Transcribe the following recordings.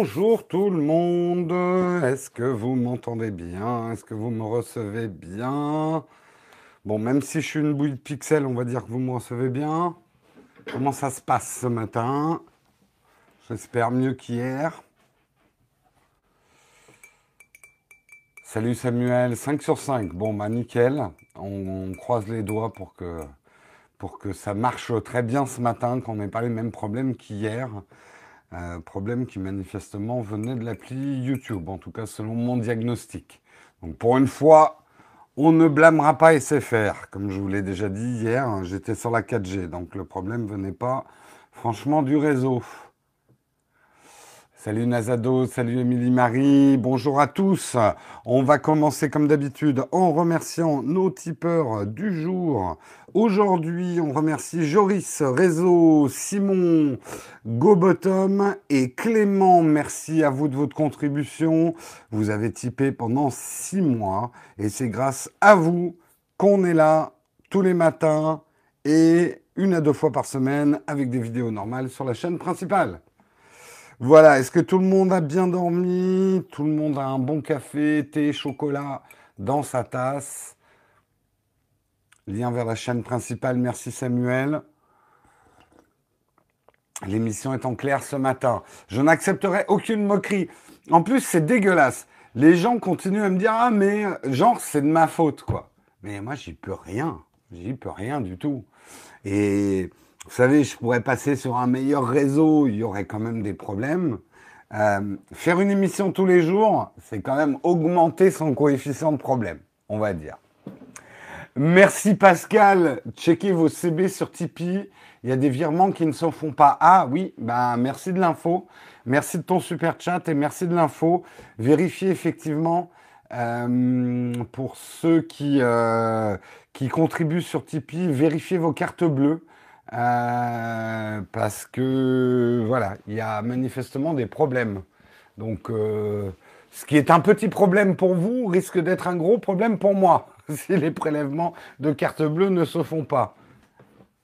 Bonjour tout le monde, est-ce que vous m'entendez bien? Est-ce que vous me recevez bien? Bon, même si je suis une bouille de pixels, on va dire que vous me recevez bien. Comment ça se passe ce matin? J'espère mieux qu'hier. Salut Samuel, 5 sur 5. Bon, bah nickel. On, croise les doigts pour que, pour que ça marche très bien ce matin, qu'on n'ait pas les mêmes problèmes qu'hier. Euh, problème qui manifestement venait de l'appli YouTube, en tout cas selon mon diagnostic. Donc pour une fois, on ne blâmera pas SFR. Comme je vous l'ai déjà dit hier, j'étais sur la 4G, donc le problème venait pas franchement du réseau. Salut Nazado, salut Émilie Marie, bonjour à tous. On va commencer comme d'habitude en remerciant nos tipeurs du jour. Aujourd'hui, on remercie Joris, Réseau, Simon, GoBottom et Clément. Merci à vous de votre contribution. Vous avez typé pendant six mois et c'est grâce à vous qu'on est là tous les matins et une à deux fois par semaine avec des vidéos normales sur la chaîne principale. Voilà, est-ce que tout le monde a bien dormi? Tout le monde a un bon café, thé, chocolat dans sa tasse? Lien vers la chaîne principale, merci Samuel. L'émission est en clair ce matin. Je n'accepterai aucune moquerie. En plus, c'est dégueulasse. Les gens continuent à me dire Ah, mais genre, c'est de ma faute, quoi. Mais moi, j'y peux rien. J'y peux rien du tout. Et vous savez, je pourrais passer sur un meilleur réseau, il y aurait quand même des problèmes. Euh, faire une émission tous les jours, c'est quand même augmenter son coefficient de problème, on va dire. Merci Pascal. Checkez vos CB sur Tipeee. Il y a des virements qui ne se font pas. Ah oui, bah merci de l'info. Merci de ton super chat et merci de l'info. Vérifiez effectivement euh, pour ceux qui, euh, qui contribuent sur Tipeee, vérifiez vos cartes bleues. Euh, parce que voilà, il y a manifestement des problèmes. Donc, euh, ce qui est un petit problème pour vous risque d'être un gros problème pour moi si les prélèvements de carte bleue ne se font pas.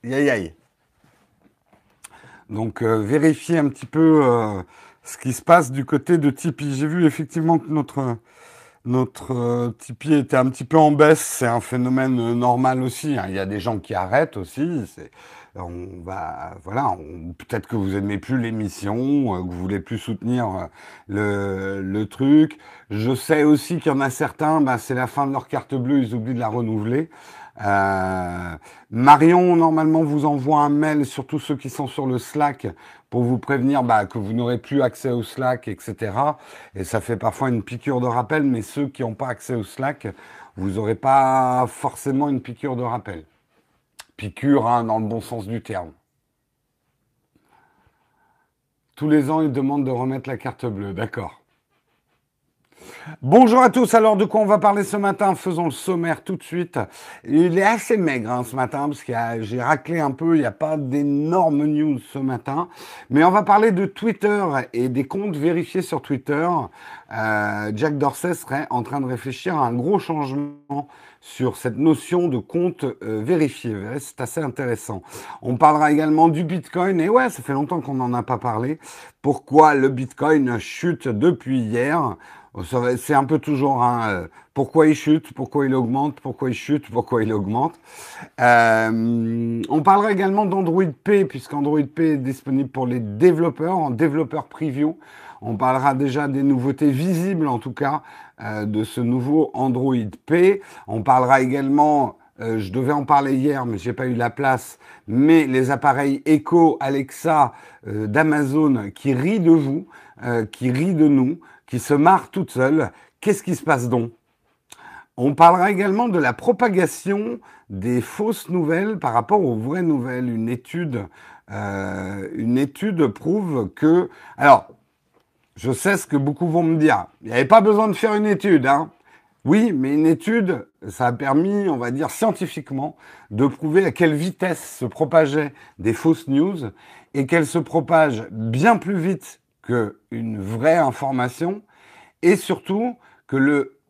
Aïe aïe. Donc, euh, vérifiez un petit peu ce qui se passe du côté de Tipeee. J'ai vu effectivement que notre notre Tipeee était un petit peu en baisse. C'est un phénomène normal aussi. Hein. Il y a des gens qui arrêtent aussi. On va, voilà, peut-être que vous aimez plus l'émission, euh, que vous voulez plus soutenir euh, le, truc. Je sais aussi qu'il y en a certains, bah, c'est la fin de leur carte bleue, ils oublient de la renouveler. Euh, Marion, normalement, vous envoie un mail, surtout ceux qui sont sur le Slack, pour vous prévenir bah, que vous n'aurez plus accès au Slack, etc. Et ça fait parfois une piqûre de rappel, mais ceux qui n'ont pas accès au Slack, vous n'aurez pas forcément une piqûre de rappel. Piqûre, hein, dans le bon sens du terme. Tous les ans, ils demandent de remettre la carte bleue, d'accord. Bonjour à tous, alors de quoi on va parler ce matin? Faisons le sommaire tout de suite. Il est assez maigre hein, ce matin parce que j'ai raclé un peu, il n'y a pas d'énormes news ce matin. Mais on va parler de Twitter et des comptes vérifiés sur Twitter. Euh, Jack Dorsey serait en train de réfléchir à un gros changement sur cette notion de compte euh, vérifié. C'est assez intéressant. On parlera également du Bitcoin. Et ouais, ça fait longtemps qu'on n'en a pas parlé. Pourquoi le Bitcoin chute depuis hier? C'est un peu toujours hein, euh, pourquoi il chute, pourquoi il augmente, pourquoi il chute, pourquoi il augmente. Euh, on parlera également d'Android P, puisqu'Android P est disponible pour les développeurs en développeur preview. On parlera déjà des nouveautés visibles, en tout cas, euh, de ce nouveau Android P. On parlera également, euh, je devais en parler hier, mais j'ai pas eu la place, mais les appareils Echo, Alexa euh, d'Amazon qui rient de vous, qui rient de nous, qui se marrent toutes seules. Qu'est-ce qui se passe donc? On parlera également de la propagation des fausses nouvelles par rapport aux vraies nouvelles. Une étude, une étude prouve que, alors, je sais ce que beaucoup vont me dire. Il n'y avait pas besoin de faire une étude. Hein. Oui, mais une étude, ça a permis, on va dire scientifiquement, de prouver à quelle vitesse se propageaient des fausses news et qu'elles se propagent bien plus vite qu'une vraie information et surtout que le,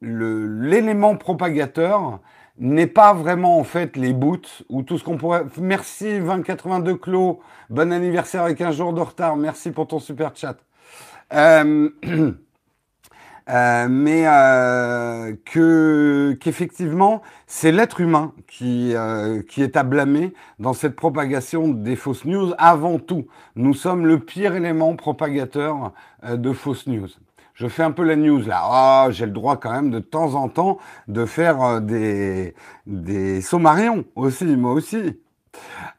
l'élément propagateur n'est pas vraiment en fait les boots ou tout ce qu'on pourrait. Merci 2082 Clos, bon anniversaire avec un jour de retard, merci pour ton super chat. Euh, euh, mais euh, que qu'effectivement, c'est l'être humain qui euh, qui est à blâmer dans cette propagation des fausses news. Avant tout, nous sommes le pire élément propagateur de fausses news. Je fais un peu la news là. Ah, j'ai le droit quand même de temps en temps de faire des des sommarions aussi, moi aussi.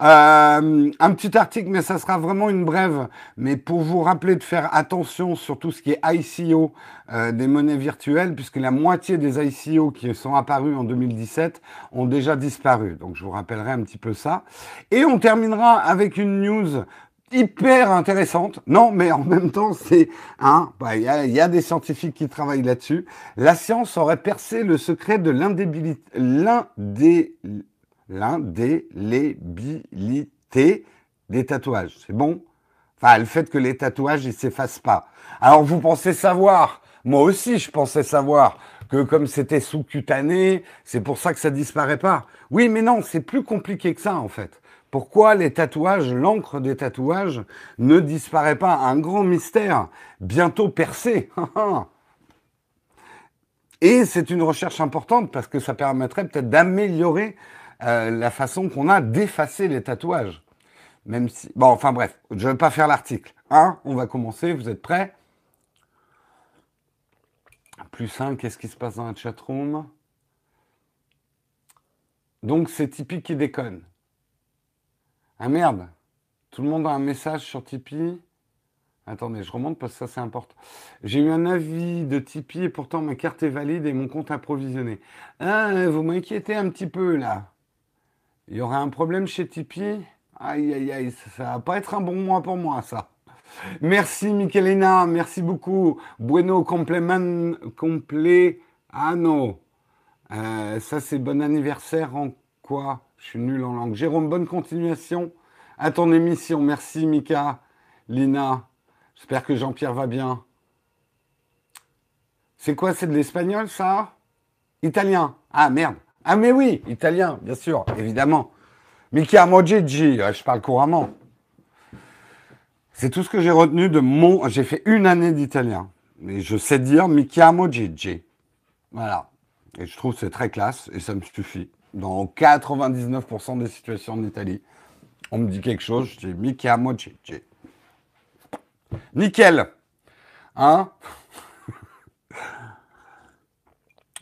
Euh, un petit article, mais ça sera vraiment une brève. Mais pour vous rappeler de faire attention sur tout ce qui est ICO euh, des monnaies virtuelles, puisque la moitié des ICO qui sont apparus en 2017 ont déjà disparu. Donc je vous rappellerai un petit peu ça. Et on terminera avec une news hyper intéressante. Non, mais en même temps, c'est hein, bah, il y, a, y, a, des scientifiques qui travaillent là-dessus. La science aurait percé le secret de l'indébilité, l'indé l'indélébillité des tatouages. C'est bon? Enfin, le fait que les tatouages, ils s'effacent pas. Alors, vous pensez savoir, moi aussi, je pensais savoir que comme c'était sous-cutané, c'est pour ça que ça disparaît pas. Oui, mais non, c'est plus compliqué que ça, en fait. Pourquoi les tatouages, l'encre des tatouages ne disparaît pas? Un grand mystère, bientôt percé. Et c'est une recherche importante parce que ça permettrait peut-être d'améliorer euh, la façon qu'on a d'effacer les tatouages. Même si... Bon, enfin bref, je ne vais pas faire l'article. Hein On va commencer, vous êtes prêts? Plus 1, qu'est-ce qui se passe dans la chatroom? Donc c'est Tipeee qui déconne. Ah merde Tout le monde a un message sur Tipeee Attendez, je remonte parce que ça c'est important. J'ai eu un avis de Tipeee et pourtant ma carte est valide et mon compte approvisionné. Ah, vous m'inquiétez un petit peu là. Il y aura un problème chez Tipeee Aïe, aïe, aïe, ça va pas être un bon mois pour moi, ça. Merci, Michelina, merci beaucoup. Bueno complément, compleano. Euh, ça, c'est bon anniversaire en quoi? Je suis nul en langue. Jérôme, bonne continuation à ton émission. Merci, Mika, Lina. J'espère que Jean-Pierre va bien. C'est quoi? C'est de l'espagnol, ça? Italien. Ah, merde. Ah mais oui, italien, bien sûr, évidemment. Miki Amogigi, je parle couramment. C'est tout ce que j'ai retenu de mon... J'ai fait une année d'italien. Mais je sais dire Miki Amogigi. Voilà. Et je trouve que c'est très classe et ça me suffit. Dans 99% des situations en Italie, on me dit quelque chose, je dis Miki Amogigi. Nickel. Hein?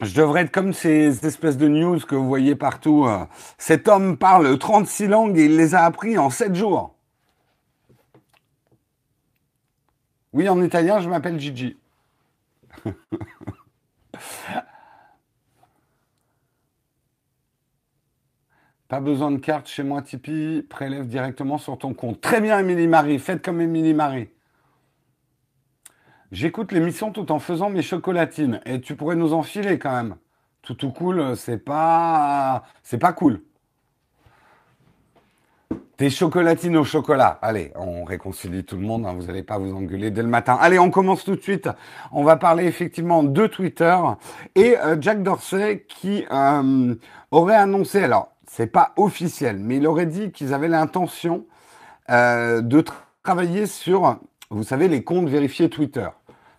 Je devrais être comme ces espèces de news que vous voyez partout. Euh. Cet homme parle 36 langues et il les a appris en 7 jours. Oui, en italien, je m'appelle Gigi. Pas besoin de carte chez moi, Tipeee. Prélève directement sur ton compte. Très bien, Émilie Marie. Faites comme Émilie Marie. J'écoute l'émission tout en faisant mes chocolatines. Et tu pourrais nous enfiler quand même. Tout tout cool, c'est pas, c'est pas cool. Tes chocolatines au chocolat. Allez, on réconcilie tout le monde. Hein, vous n'allez pas vous engueuler dès le matin. Allez, on commence tout de suite. On va parler effectivement de Twitter et euh, Jack Dorsey qui euh, aurait annoncé. Alors, c'est pas officiel, mais il aurait dit qu'ils avaient l'intention euh, de travailler sur, vous savez, les comptes vérifiés Twitter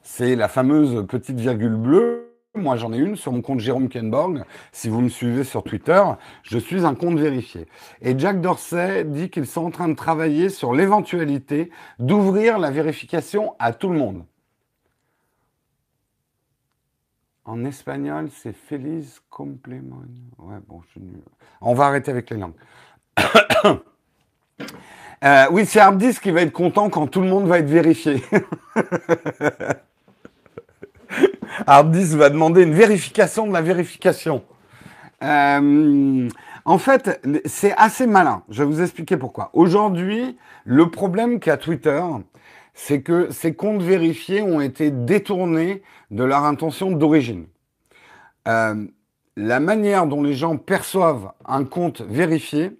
c'est la fameuse petite virgule bleue. Moi, j'en ai une sur mon compte Jérôme Kenborg. Si vous me suivez sur Twitter, je suis un compte vérifié. Et Jack Dorsey dit qu'ils sont en train de travailler sur l'éventualité d'ouvrir la vérification à tout le monde. En espagnol, c'est Feliz Complemon. Ouais, bon, je suis nul. On va arrêter avec les langues. euh, oui, c'est Hardis qui va être content quand tout le monde va être vérifié. Hardis va demander une vérification de la vérification. Euh, en fait, c'est assez malin. Je vais vous expliquer pourquoi. Aujourd'hui, le problème qu'a Twitter, c'est que ces comptes vérifiés ont été détournés de leur intention d'origine. Euh, la manière dont les gens perçoivent un compte vérifié,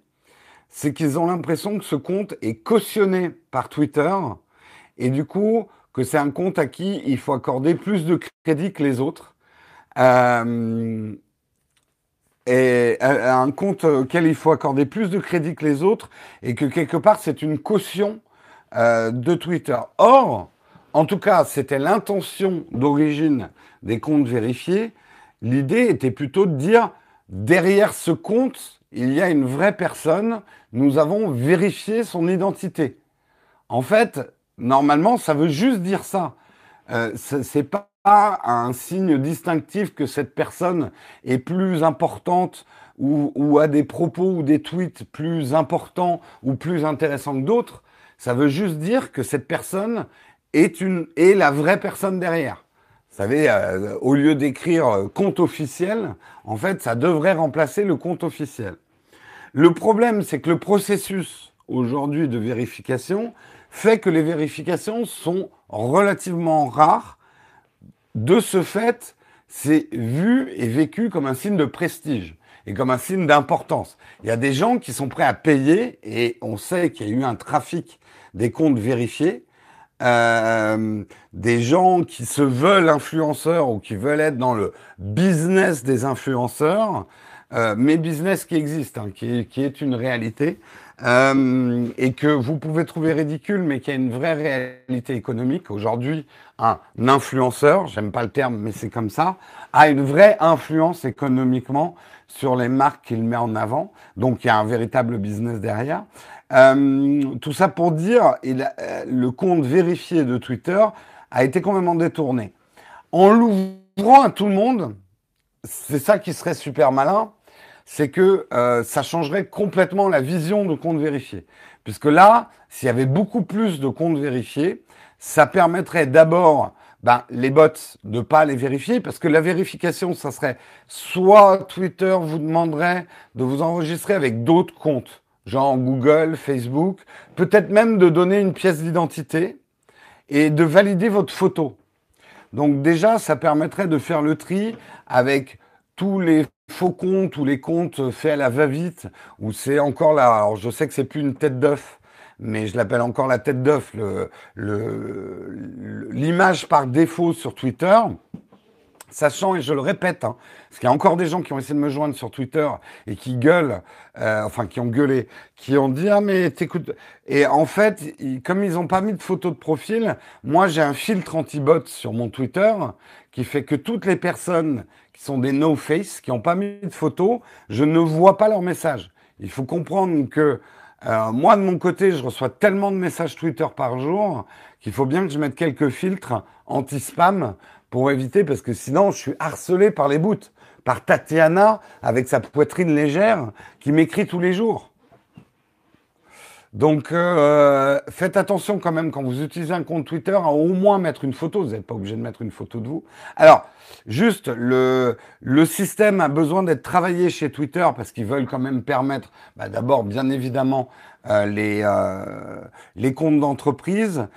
c'est qu'ils ont l'impression que ce compte est cautionné par Twitter et du coup, que c'est un compte à qui il faut accorder plus de crédit que les autres. Euh, et euh, un compte auquel il faut accorder plus de crédit que les autres et que quelque part c'est une caution euh, de Twitter. Or, en tout cas, c'était l'intention d'origine des comptes vérifiés. L'idée était plutôt de dire, derrière ce compte, il y a une vraie personne, nous avons vérifié son identité. En fait, normalement, ça veut juste dire ça. Euh, c'est pas un signe distinctif que cette personne est plus importante ou, a des propos ou des tweets plus importants ou plus intéressants que d'autres. Ça veut juste dire que cette personne est, une, est la vraie personne derrière. Vous savez, euh, au lieu d'écrire euh, compte officiel, en fait, ça devrait remplacer le compte officiel. Le problème, c'est que le processus aujourd'hui de vérification fait que les vérifications sont relativement rares. De ce fait, c'est vu et vécu comme un signe de prestige et comme un signe d'importance. Il y a des gens qui sont prêts à payer et on sait qu'il y a eu un trafic des comptes vérifiés. Euh, des gens qui se veulent influenceurs ou qui veulent être dans le business des influenceurs, euh, mais business qui existe, hein, qui, qui, est une réalité, euh, et que vous pouvez trouver ridicule, mais qui a une vraie réalité économique. Aujourd'hui, un influenceur, j'aime pas le terme, mais c'est comme ça, a une vraie influence économiquement sur les marques qu'il met en avant. Donc il y a un véritable business derrière. Euh, tout ça pour dire, euh, le compte vérifié de Twitter a été complètement détourné. En l'ouvrant à tout le monde, c'est ça qui serait super malin, c'est que euh, ça changerait complètement la vision de compte vérifié. Puisque là, s'il y avait beaucoup plus de comptes vérifiés, ça permettrait d'abord ben, les bots de pas les vérifier parce que la vérification, ça serait soit Twitter vous demanderait de vous enregistrer avec d'autres comptes genre Google, Facebook, peut-être même de donner une pièce d'identité et de valider votre photo. Donc déjà, ça permettrait de faire le tri avec tous les faux comptes, tous les comptes faits à la va-vite, où c'est encore là, alors je sais que c'est plus une tête d'œuf, mais je l'appelle encore la tête d'œuf, l'image le, par défaut sur Twitter, Sachant, et je le répète, hein, parce qu'il y a encore des gens qui ont essayé de me joindre sur Twitter et qui gueulent, euh, enfin qui ont gueulé, qui ont dit ah mais t'écoutes. Et en fait, comme ils n'ont pas mis de photo de profil, moi j'ai un filtre anti-bot sur mon Twitter qui fait que toutes les personnes qui sont des no face, qui n'ont pas mis de photo, je ne vois pas leurs messages. Il faut comprendre que euh, moi de mon côté, je reçois tellement de messages Twitter par jour qu'il faut bien que je mette quelques filtres anti-spam pour éviter, parce que sinon je suis harcelé par les bouts, par Tatiana avec sa poitrine légère qui m'écrit tous les jours. Donc euh, faites attention quand même quand vous utilisez un compte Twitter à au moins mettre une photo. Vous n'êtes pas obligé de mettre une photo de vous. Alors juste le le système a besoin d'être travaillé chez Twitter parce qu'ils veulent quand même permettre, bah, d'abord bien évidemment euh, les euh, les comptes d'entreprise,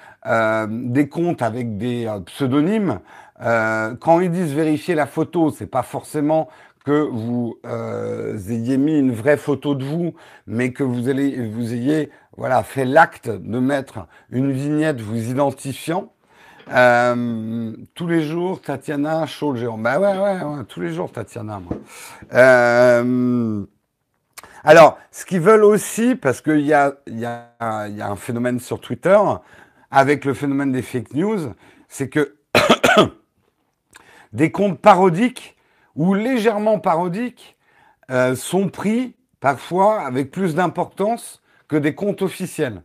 des comptes avec des pseudonymes. Quand ils disent vérifier la photo, c'est pas forcément que vous ayez mis une vraie photo de vous, mais que vous allez, vous ayez, voilà, fait l'acte de mettre une vignette vous identifiant. Euh, tous les jours, Tatiana, chaud le géant. Bah ouais, ouais, ouais, tous les jours, Tatiana. Euh, alors, ce qu'ils veulent aussi, parce qu'il y a un phénomène sur Twitter, avec le phénomène des fake news, c'est que des comptes parodiques ou légèrement parodiques euh, sont pris parfois avec plus d'importance que des comptes officiels.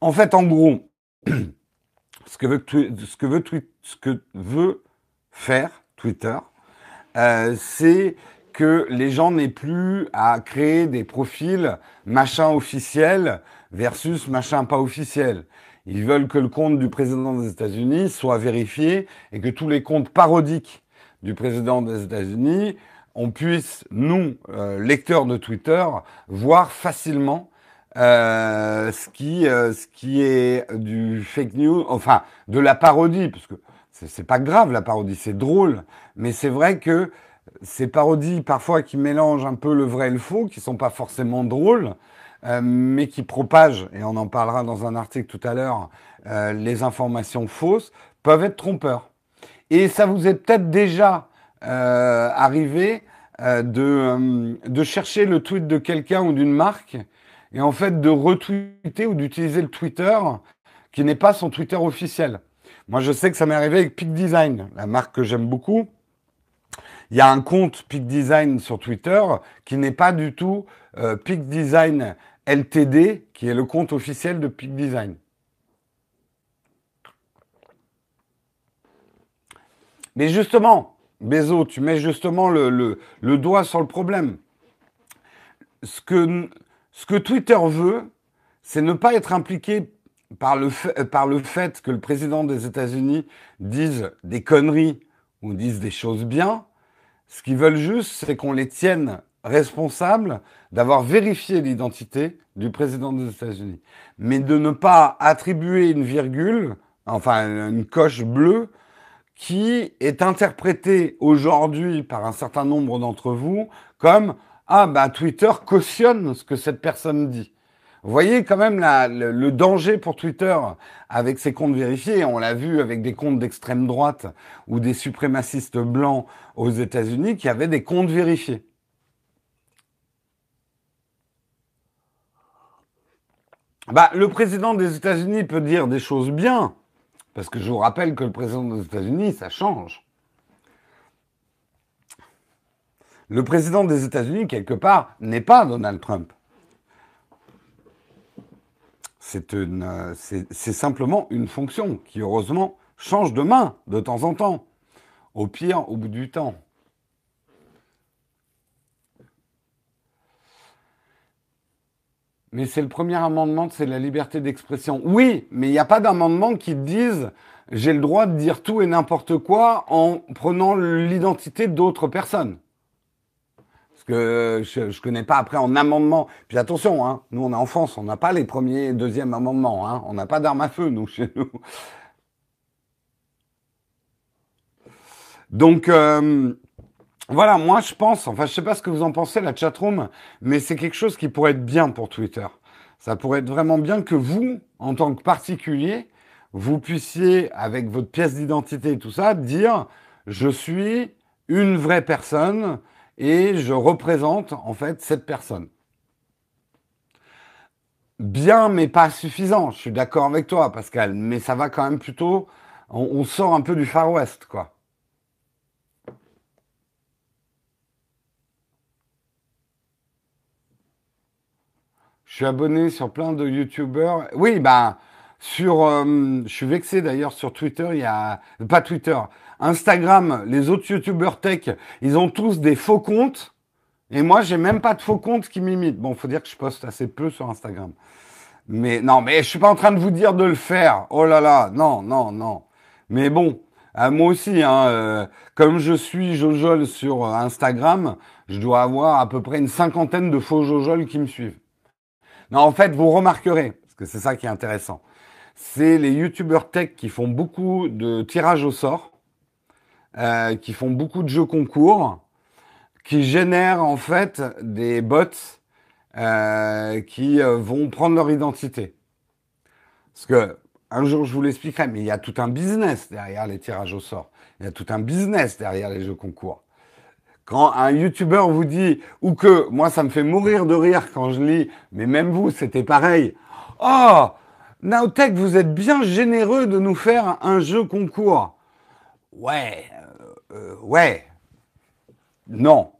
En fait, en gros, ce que veut, ce que ce que veut faire Twitter, euh, c'est que les gens n'aient plus à créer des profils machin officiel versus machin pas officiel. Ils veulent que le compte du président des États-Unis soit vérifié et que tous les comptes parodiques du président des États-Unis, on puisse, nous, euh, lecteurs de Twitter, voir facilement euh, ce, qui, euh, ce qui est du fake news, enfin, de la parodie, parce que c'est pas grave la parodie, c'est drôle, mais c'est vrai que ces parodies parfois qui mélangent un peu le vrai et le faux, qui sont pas forcément drôles, euh, mais qui propagent, et on en parlera dans un article tout à l'heure, euh, les informations fausses, peuvent être trompeurs. Et ça vous est peut-être déjà euh, arrivé de, de chercher le tweet de quelqu'un ou d'une marque, et en fait de retweeter ou d'utiliser le Twitter qui n'est pas son Twitter officiel. Moi, je sais que ça m'est arrivé avec Peak Design, la marque que j'aime beaucoup. Il y a un compte Peak Design sur Twitter qui n'est pas du tout euh, Peak Design LTD, qui est le compte officiel de Peak Design. Mais justement, Bézo, tu mets justement le, doigt sur le problème. Ce que, ce que Twitter veut, c'est ne pas être impliqué par le, fait, par le fait que le président des États-Unis dise des conneries ou dise des choses bien. Ce qu'ils veulent juste, c'est qu'on les tienne responsables d'avoir vérifié l'identité du président des États-Unis. Mais de ne pas attribuer une virgule, enfin une coche bleue, qui est interprétée aujourd'hui par un certain nombre d'entre vous comme ah bah Twitter cautionne ce que cette personne dit. Vous voyez quand même le, danger pour Twitter avec ses comptes vérifiés. On l'a vu avec des comptes d'extrême droite ou des suprémacistes blancs aux États-Unis qui avaient des comptes vérifiés. Bah, le président des États-Unis peut dire des choses bien, parce que je vous rappelle que le président des États-Unis, ça change. Le président des États-Unis, quelque part, n'est pas Donald Trump. C'est simplement une fonction qui, heureusement, change de main de temps en temps. Au pire, au bout du temps. Mais c'est le premier amendement, c'est la liberté d'expression. Oui, mais il n'y a pas d'amendement qui dise j'ai le droit de dire tout et n'importe quoi en prenant l'identité d'autres personnes. Parce que je, ne connais pas après en amendement. Puis attention, hein, nous on est en France, on n'a pas les premiers et deuxièmes amendements. Hein, on n'a pas d'armes à feu, nous, chez nous. Donc, euh, voilà, moi je pense, enfin je sais pas ce que vous en pensez, la chatroom, mais c'est quelque chose qui pourrait être bien pour Twitter. Ça pourrait être vraiment bien que vous, en tant que particulier, vous puissiez, avec votre pièce d'identité et tout ça, dire je suis une vraie personne et je représente en fait cette personne. Bien, mais pas suffisant. Je suis d'accord avec toi, Pascal, mais ça va quand même plutôt. On, sort un peu du Far West, quoi. Je suis abonné sur plein de YouTubers. Oui, bah, sur, euh, je suis vexé d'ailleurs sur Twitter, il y a, pas Twitter, Instagram, les autres YouTubers tech, ils ont tous des faux comptes. Et moi, j'ai même pas de faux comptes qui m'imitent. Bon, faut dire que je poste assez peu sur Instagram. Mais non, mais je suis pas en train de vous dire de le faire. Oh là là, non, non, non. Mais bon, euh, moi aussi, hein, euh, comme je suis Jojol sur Instagram, je dois avoir à peu près une cinquantaine de faux Jojol qui me suivent. Non, en fait, vous remarquerez, parce que c'est ça qui est intéressant, c'est les youtubeurs tech qui font beaucoup de tirages au sort, euh, qui font beaucoup de jeux concours, qui génèrent en fait des bots euh, qui euh, vont prendre leur identité. Parce que un jour je vous l'expliquerai, mais il y a tout un business derrière les tirages au sort. Il y a tout un business derrière les jeux concours. Quand un youtubeur vous dit, ou que moi ça me fait mourir de rire quand je lis, mais même vous c'était pareil. Oh, Nowtech, vous êtes bien généreux de nous faire un jeu concours. Ouais, euh, ouais. Non.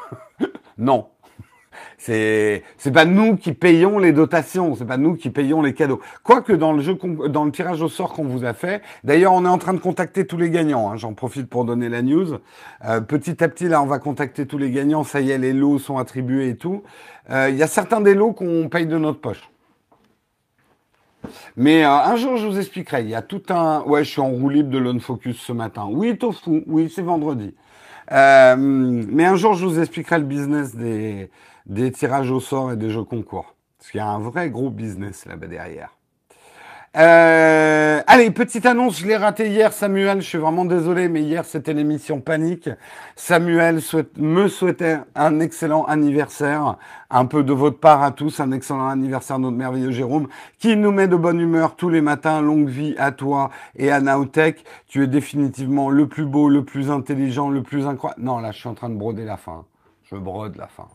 non. C'est c'est pas nous qui payons les dotations, c'est pas nous qui payons les cadeaux. Quoique dans le jeu dans le tirage au sort qu'on vous a fait, d'ailleurs on est en train de contacter tous les gagnants. Hein, J'en profite pour donner la news. Euh, petit à petit là, on va contacter tous les gagnants. Ça y est, les lots sont attribués et tout. Euh, il y a certains des lots qu'on paye de notre poche. Mais euh, un jour, je vous expliquerai. Il y a tout un. Ouais, je suis en roue libre de l'Unfocus ce matin. Oui, Tofu. Oui, c'est vendredi. Euh, mais un jour, je vous expliquerai le business des, des tirages au sort et des jeux concours. Parce qu'il y a un vrai gros business là-bas derrière. Euh, allez, petite annonce, je l'ai raté hier, Samuel, je suis vraiment désolé, mais hier c'était l'émission Panique. Samuel me souhaitait un excellent anniversaire, un peu de votre part à tous, un excellent anniversaire notre merveilleux Jérôme, qui nous met de bonne humeur tous les matins, longue vie à toi et à Naotech. Tu es définitivement le plus beau, le plus intelligent, le plus incroyable. Non, là je suis en train de broder la fin. Je brode la fin.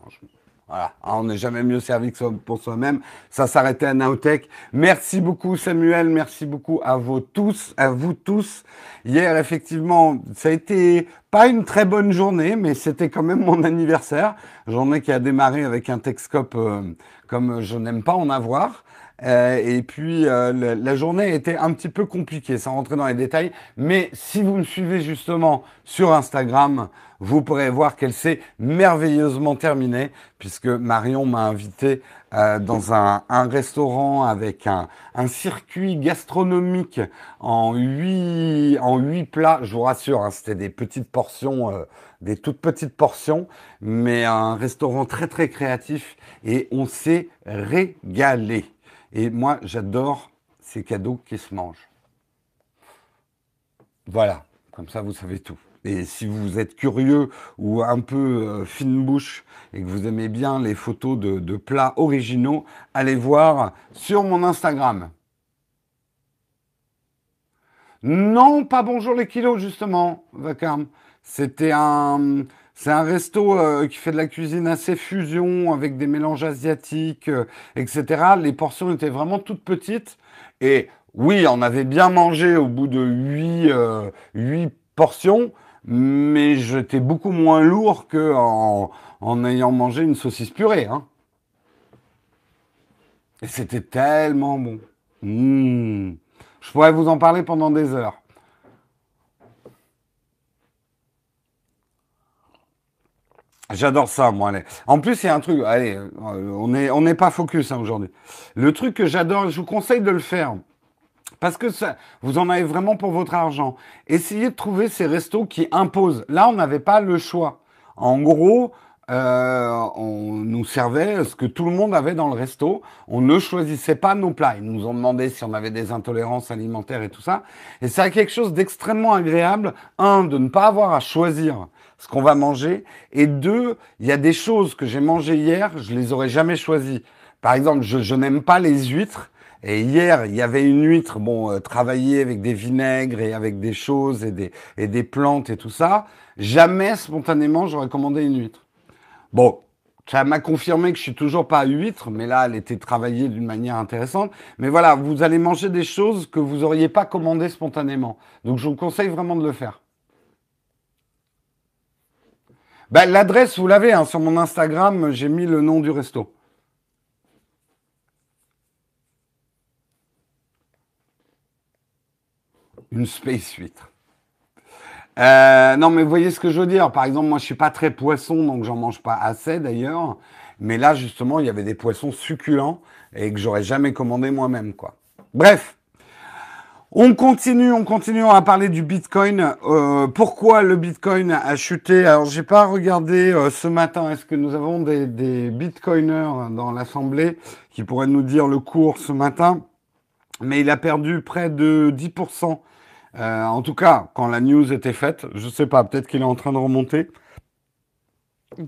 Voilà, ah, on n'est jamais mieux servi que pour soi-même. Ça s'arrêtait à Naotech. Merci beaucoup Samuel, merci beaucoup à vous tous, à vous tous. Hier, effectivement, ça a été pas une très bonne journée, mais c'était quand même mon anniversaire. Journée qui a démarré avec un Texcope euh, comme je n'aime pas en avoir. Euh, et puis euh, la, journée était un petit peu compliquée, sans rentrer dans les détails. Mais si vous me suivez justement sur Instagram, vous pourrez voir qu'elle s'est merveilleusement terminée, puisque Marion m'a invité euh, dans un, un, restaurant avec un, un, circuit gastronomique en huit, en huit plats. Je vous rassure, hein, c'était des petites portions, des toutes petites portions, mais un restaurant très très créatif et on s'est régalé. Et moi, j'adore ces cadeaux qui se mangent. Voilà, comme ça, vous savez tout. Et si vous êtes curieux ou un peu euh, fine bouche et que vous aimez bien les photos de, plats originaux, allez voir sur mon Instagram. Non, pas bonjour les kilos, justement, Vacarme. C'était un, c'est un resto euh, qui fait de la cuisine assez fusion avec des mélanges asiatiques, euh, etc. Les portions étaient vraiment toutes petites. Et oui, on avait bien mangé au bout de huit, euh, portions, mais j'étais beaucoup moins lourd qu'en en, ayant mangé une saucisse purée. Hein. Et c'était tellement bon. Mmh. Je pourrais vous en parler pendant des heures. J'adore ça, moi. En plus, il y a un truc. Allez, euh, on n'est on n'est pas focus hein, aujourd'hui. Le truc que j'adore, je vous conseille de le faire. Parce que ça, vous en avez vraiment pour votre argent. Essayez de trouver ces restos qui imposent. Là, on n'avait pas le choix. En gros, euh, on nous servait ce que tout le monde avait dans le resto. On ne choisissait pas nos plats. Ils nous ont demandé si on avait des intolérances alimentaires et tout ça. Et ça a quelque chose d'extrêmement agréable. Un, de ne pas avoir à choisir ce qu'on va manger. Et deux, il y a des choses que j'ai mangées hier, je les aurais jamais choisies. Par exemple, je, n'aime pas les huîtres. Et hier, il y avait une huître, bon, euh, travaillée avec des vinaigres et avec des choses et des, et des plantes et tout ça. Jamais, spontanément, j'aurais commandé une huître. Bon, ça m'a confirmé que je suis toujours pas huître, mais là, elle était travaillée d'une manière intéressante. Mais voilà, vous allez manger des choses que vous auriez pas commandées spontanément. Donc, je vous conseille vraiment de le faire. Bah, l'adresse, vous l'avez, hein, sur mon Instagram, j'ai mis le nom du resto. Une space huître. Euh, non, mais vous voyez ce que je veux dire. Par exemple, moi, je suis pas très poisson, donc j'en mange pas assez d'ailleurs. Mais là, justement, il y avait des poissons succulents et que j'aurais jamais commandé moi-même, quoi. Bref. On continue, on continue à parler du Bitcoin. Euh, pourquoi le Bitcoin a chuté? Alors, j'ai pas regardé euh, ce matin. Est-ce que nous avons des, des Bitcoiners dans l'assemblée qui pourraient nous dire le cours ce matin? Mais il a perdu près de 10%. Euh, en tout cas, quand la news était faite, je sais pas. Peut-être qu'il est en train de remonter.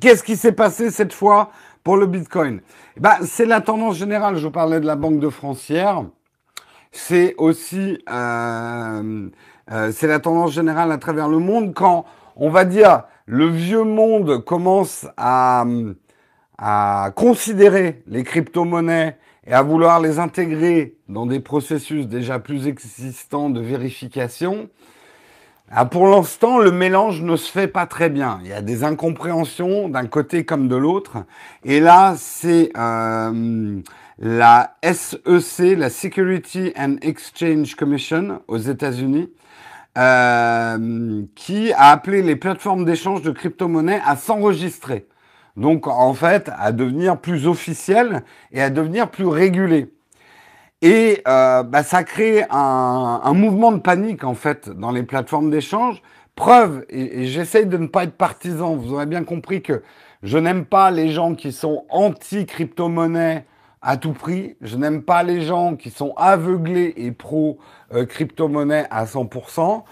Qu'est-ce qui s'est passé cette fois pour le Bitcoin? Bah, c'est la tendance générale. Je parlais de la banque de Francière c'est aussi euh, euh, c'est la tendance générale à travers le monde quand on va dire le vieux monde commence à, à considérer les crypto-monnaies et à vouloir les intégrer dans des processus déjà plus existants de vérification. Ah, pour l'instant, le mélange ne se fait pas très bien. Il y a des incompréhensions d'un côté comme de l'autre. Et là, c'est euh, la SEC, la Security and Exchange Commission aux États-Unis, euh, qui a appelé les plateformes d'échange de crypto-monnaies à s'enregistrer. Donc, en fait, à devenir plus officielles et à devenir plus régulées. Et euh, bah, ça crée un, un, mouvement de panique, en fait, dans les plateformes d'échange. Preuve, et, et j'essaye de ne pas être partisan, vous aurez bien compris que je n'aime pas les gens qui sont anti-crypto-monnaie à tout prix. Je n'aime pas les gens qui sont aveuglés et pro euh, crypto-monnaie à 100%.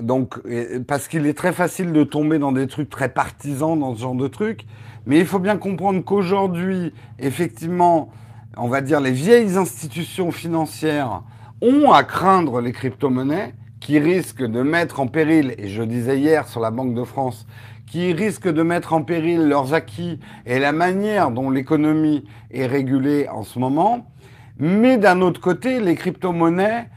Donc, parce qu'il est très facile de tomber dans des trucs très partisans dans ce genre de trucs. Mais il faut bien comprendre qu'aujourd'hui, effectivement, on va dire les vieilles institutions financières ont à craindre les crypto-monnaies qui risque de mettre en péril, et je disais hier sur la Banque de France, qui risquent de mettre en péril leurs acquis et la manière dont l'économie est régulée en ce moment. Mais d'un autre côté, les crypto-monnaies,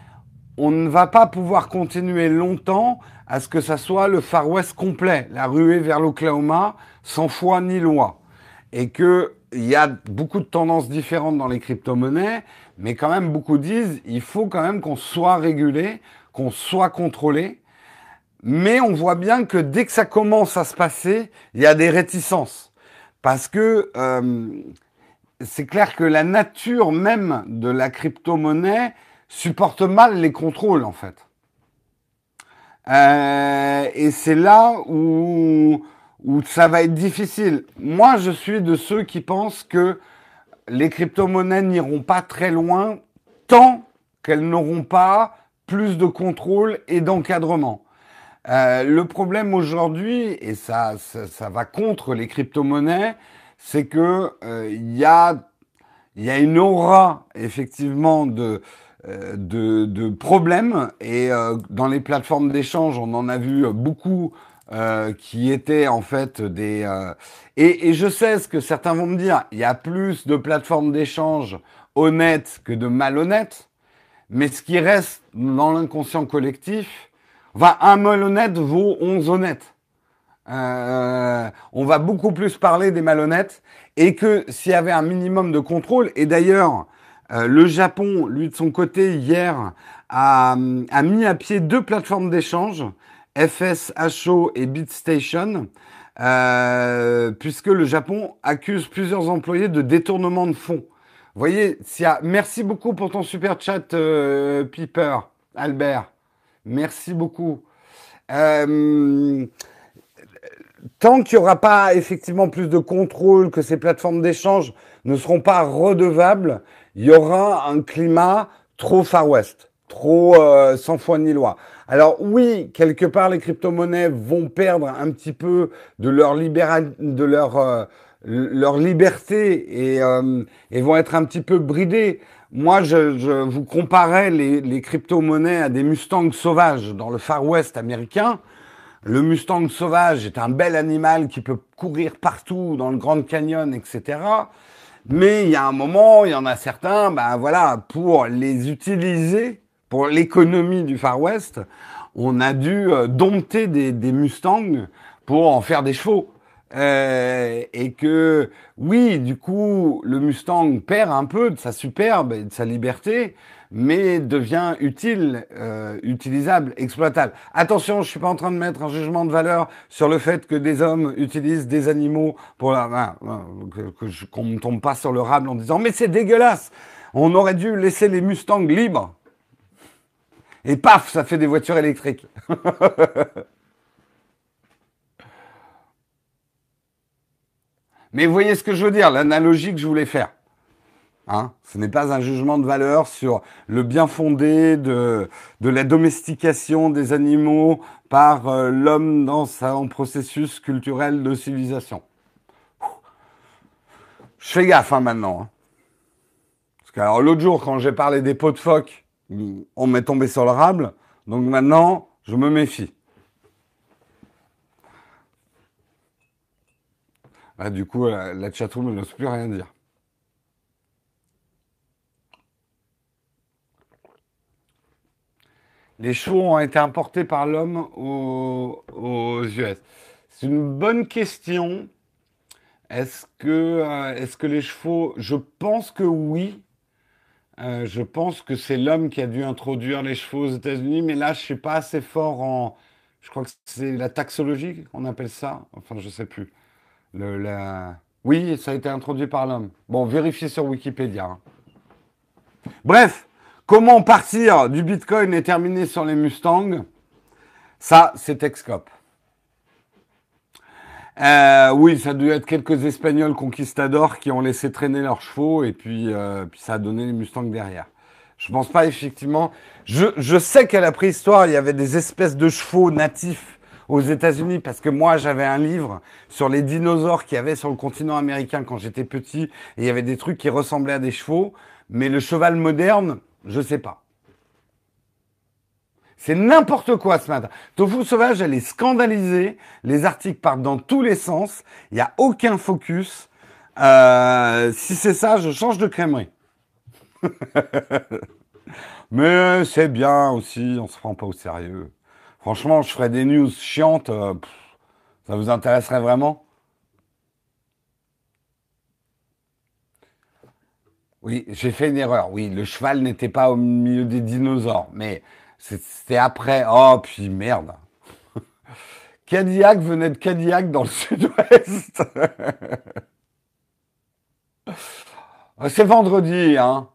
on ne va pas pouvoir continuer longtemps à ce que ça soit le Far West complet, la ruée vers l'Oklahoma, sans foi ni loi. Et qu'il y a beaucoup de tendances différentes dans les crypto-monnaies, mais quand même beaucoup disent il faut quand même qu'on soit régulé, qu'on soit contrôlé. Mais on voit bien que dès que ça commence à se passer, il y a des réticences. Parce que euh, c'est clair que la nature même de la crypto-monnaie supporte mal les contrôles, en fait. Euh, et c'est là où, où ça va être difficile. Moi, je suis de ceux qui pensent que les crypto-monnaies n'iront pas très loin tant qu'elles n'auront pas plus de contrôle et d'encadrement. Euh, le problème aujourd'hui, et ça, ça, va contre les crypto-monnaies, c'est que euh, il y, a, y a une aura effectivement de, euh, de, de, problèmes et dans les plateformes d'échange, on en a vu beaucoup qui étaient en fait des et, et, je sais ce que certains vont me dire. Il y a plus de plateformes d'échange honnêtes que de malhonnêtes, mais ce qui reste dans l'inconscient collectif, va un malhonnête vaut 11 honnêtes. Euh, on va beaucoup plus parler des malhonnêtes et que s'il y avait un minimum de contrôle, et d'ailleurs, euh, le Japon, lui de son côté, hier, a, a mis à pied deux plateformes d'échange, FSHO et BitStation, euh, puisque le Japon accuse plusieurs employés de détournement de fonds. Vous voyez, merci beaucoup pour ton super chat, Piper, Albert. Merci beaucoup. Euh, tant qu'il n'y aura pas effectivement plus de contrôle, que ces plateformes d'échange ne seront pas redevables, il y aura un climat trop Far West, trop euh, sans foi ni loi. Alors oui, quelque part, les crypto-monnaies vont perdre un petit peu de leur, de leur, euh, leur liberté et, et, vont être un petit peu bridées. Moi, je, vous comparais les, les crypto-monnaies à des Mustangs sauvages dans le Far West américain. Le Mustang sauvage est un bel animal qui peut courir partout dans le Grand Canyon, etc. Mais il y a un moment, il y en a certains, ben voilà, pour les utiliser, pour l'économie du Far West, on a dû euh, dompter des Mustangs pour en faire des chevaux. Euh, et que oui, du coup, le Mustang perd un peu de sa superbe et de sa liberté, mais devient utile, euh, utilisable, exploitable. Attention, je suis pas en train de mettre un jugement de valeur sur le fait que des hommes utilisent des animaux pour la, qu'on ne tombe pas sur le rable en disant mais c'est dégueulasse. On aurait dû laisser les Mustangs libres. Et paf, ça fait des voitures électriques. Mais voyez ce que je veux dire, l'analogie que je voulais faire. Hein ce n'est pas un jugement de valeur sur le bien fondé de, la domestication des animaux par euh, l'homme dans son processus culturel de civilisation. Je fais gaffe hein, maintenant. Hein. Parce que l'autre jour, quand j'ai parlé des pots de phoque, on m'est tombé sur le rable. Donc maintenant, je me méfie. Ah, du coup, la, la chatroom n'ose plus rien dire. Les chevaux ont été importés par l'homme aux, US. C'est une bonne question. Est-ce que, euh, est que les chevaux... Je pense que oui. Euh, je pense que c'est l'homme qui a dû introduire les chevaux aux États-Unis, mais là, je ne suis pas assez fort en... Je crois que c'est la taxologie qu'on appelle ça. Enfin, je ne sais plus. Le, la... Oui, ça a été introduit par l'homme. Bon, vérifiez sur Wikipédia. Hein. Bref, comment partir du Bitcoin et terminer sur les Mustangs? Ça, c'est Texcop. Euh, oui, ça a dû être quelques Espagnols conquistadors qui ont laissé traîner leurs chevaux et puis, euh, ça a donné les Mustangs derrière. Je pense pas effectivement. Je sais qu'à la préhistoire, il y avait des espèces de chevaux natifs aux États-Unis parce que moi j'avais un livre sur les dinosaures qu'il y avait sur le continent américain quand j'étais petit et il y avait des trucs qui ressemblaient à des chevaux, mais le cheval moderne, je sais pas. C'est n'importe quoi ce matin. Tofu Sauvage, elle est scandalisée. Les articles partent dans tous les sens. Il n'y a aucun focus. Euh, si c'est ça, je change de crèmerie. Mais c'est bien aussi, on se prend pas au sérieux. Franchement, je ferais des news chiantes. Euh, ça vous intéresserait vraiment? Oui, j'ai fait une erreur. Oui, le cheval n'était pas au milieu des dinosaures, mais c'était après. Oh, puis merde. Cadillac venait de Cadillac dans le sud-ouest. C'est vendredi, hein.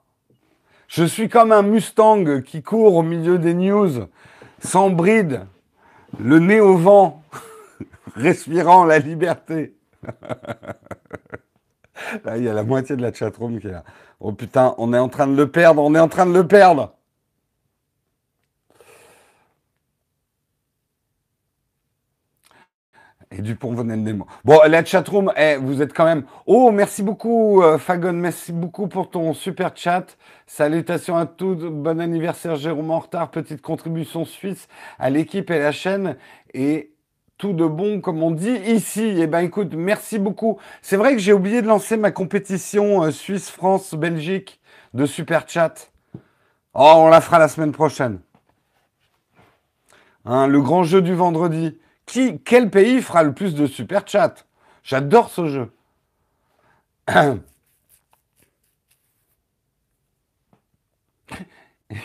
Je suis comme un Mustang qui court au milieu des news, sans bride, le nez au vent, respirant la liberté. Là, il y a la moitié de la chatroom qui est là. Oh putain, on est en train de le perdre, on est en train de le perdre. Et Dupont venait de Nemo. Bon, la chatroom, eh, vous êtes quand même. Oh, merci beaucoup, euh, Fagon. Merci beaucoup pour ton super chat. Salutations à tous. Bon anniversaire, Jérôme en retard. Petite contribution suisse à l'équipe et la chaîne. Et tout de bon, comme on dit ici. Eh ben, écoute, merci beaucoup. C'est vrai que j'ai oublié de lancer ma compétition euh, Suisse-France-Belgique de super chat. Oh, on la fera la semaine prochaine. Hein, le grand jeu du vendredi quel pays fera le plus de super chat J'adore ce jeu.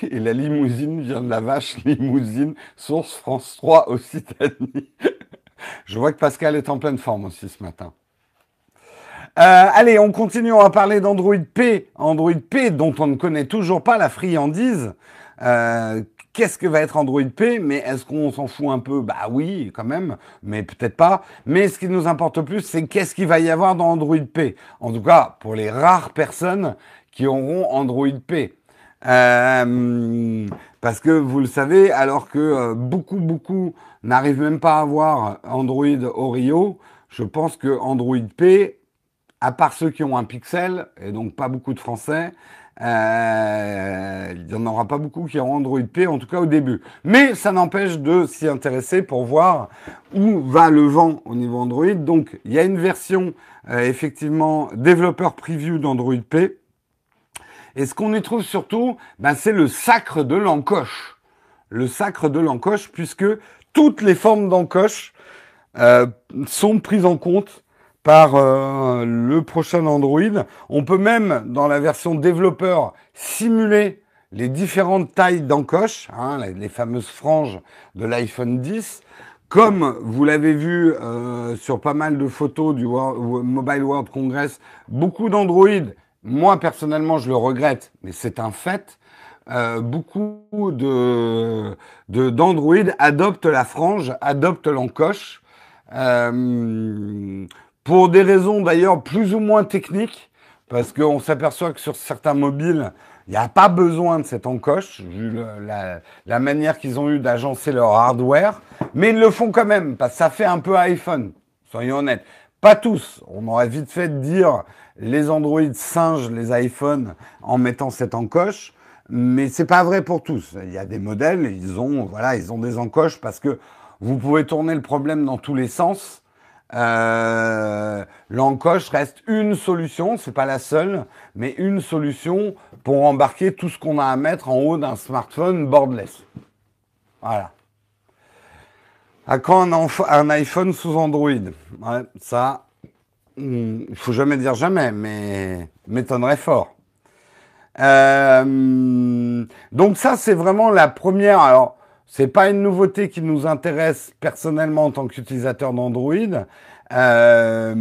Et la limousine vient de la vache limousine, source France 3 Occitanie. Je vois que Pascal est en pleine forme aussi ce matin. Euh, allez, on continue, on va parler d'Android P. Android P dont on ne connaît toujours pas la friandise. Euh, qu'est-ce que va être Android P, mais est-ce qu'on s'en fout un peu? Bah oui, quand même, mais peut-être pas. Mais ce qui nous importe plus, c'est qu'est-ce qu'il va y avoir dans Android P. En tout cas, pour les rares personnes qui auront Android P. Euh, parce que vous le savez, alors que euh, beaucoup, beaucoup n'arrivent même pas à avoir Android Oreo, je pense que Android P, à part ceux qui ont un pixel, et donc pas beaucoup de Français, euh, il n'y en aura pas beaucoup qui auront Android P, en tout cas au début. Mais ça n'empêche de s'y intéresser pour voir où va le vent au niveau Android. Donc, il y a une version, euh, effectivement, développeur preview d'Android P. Et ce qu'on y trouve surtout, ben, c'est le sacre de l'encoche. Le sacre de l'encoche, puisque toutes les formes d'encoche euh, sont prises en compte par euh, le prochain Android. On peut même, dans la version développeur, simuler les différentes tailles d'encoche, hein, les, fameuses franges de l'iPhone 10. Comme vous l'avez vu euh, sur pas mal de photos du Mobile World Congress, beaucoup d'Android, moi personnellement je le regrette, mais c'est un fait, euh, beaucoup de d'Android adoptent la frange, adoptent l'encoche. Pour des raisons d'ailleurs plus ou moins techniques, parce qu'on s'aperçoit que sur certains mobiles, il n'y a pas besoin de cette encoche, vu la, manière qu'ils ont eu d'agencer leur hardware, mais ils le font quand même, parce que ça fait un peu iPhone, soyons honnêtes. Pas tous, on aurait vite fait de dire les Android singent les iPhones en mettant cette encoche, mais c'est pas vrai pour tous. Il y a des modèles, ils ont, voilà, ils ont des encoches parce que vous pouvez tourner le problème dans tous les sens. Euh, L'encoche reste une solution, c'est pas la seule, mais une solution pour embarquer tout ce qu'on a à mettre en haut d'un smartphone bordless. Voilà. À quand un, iPhone sous Android? Ouais, Ça, hmm, il faut jamais dire jamais, mais m'étonnerait fort. Euh, donc ça, c'est vraiment la première. Alors, c'est pas une nouveauté qui nous intéresse personnellement en tant qu'utilisateur d'Android, euh,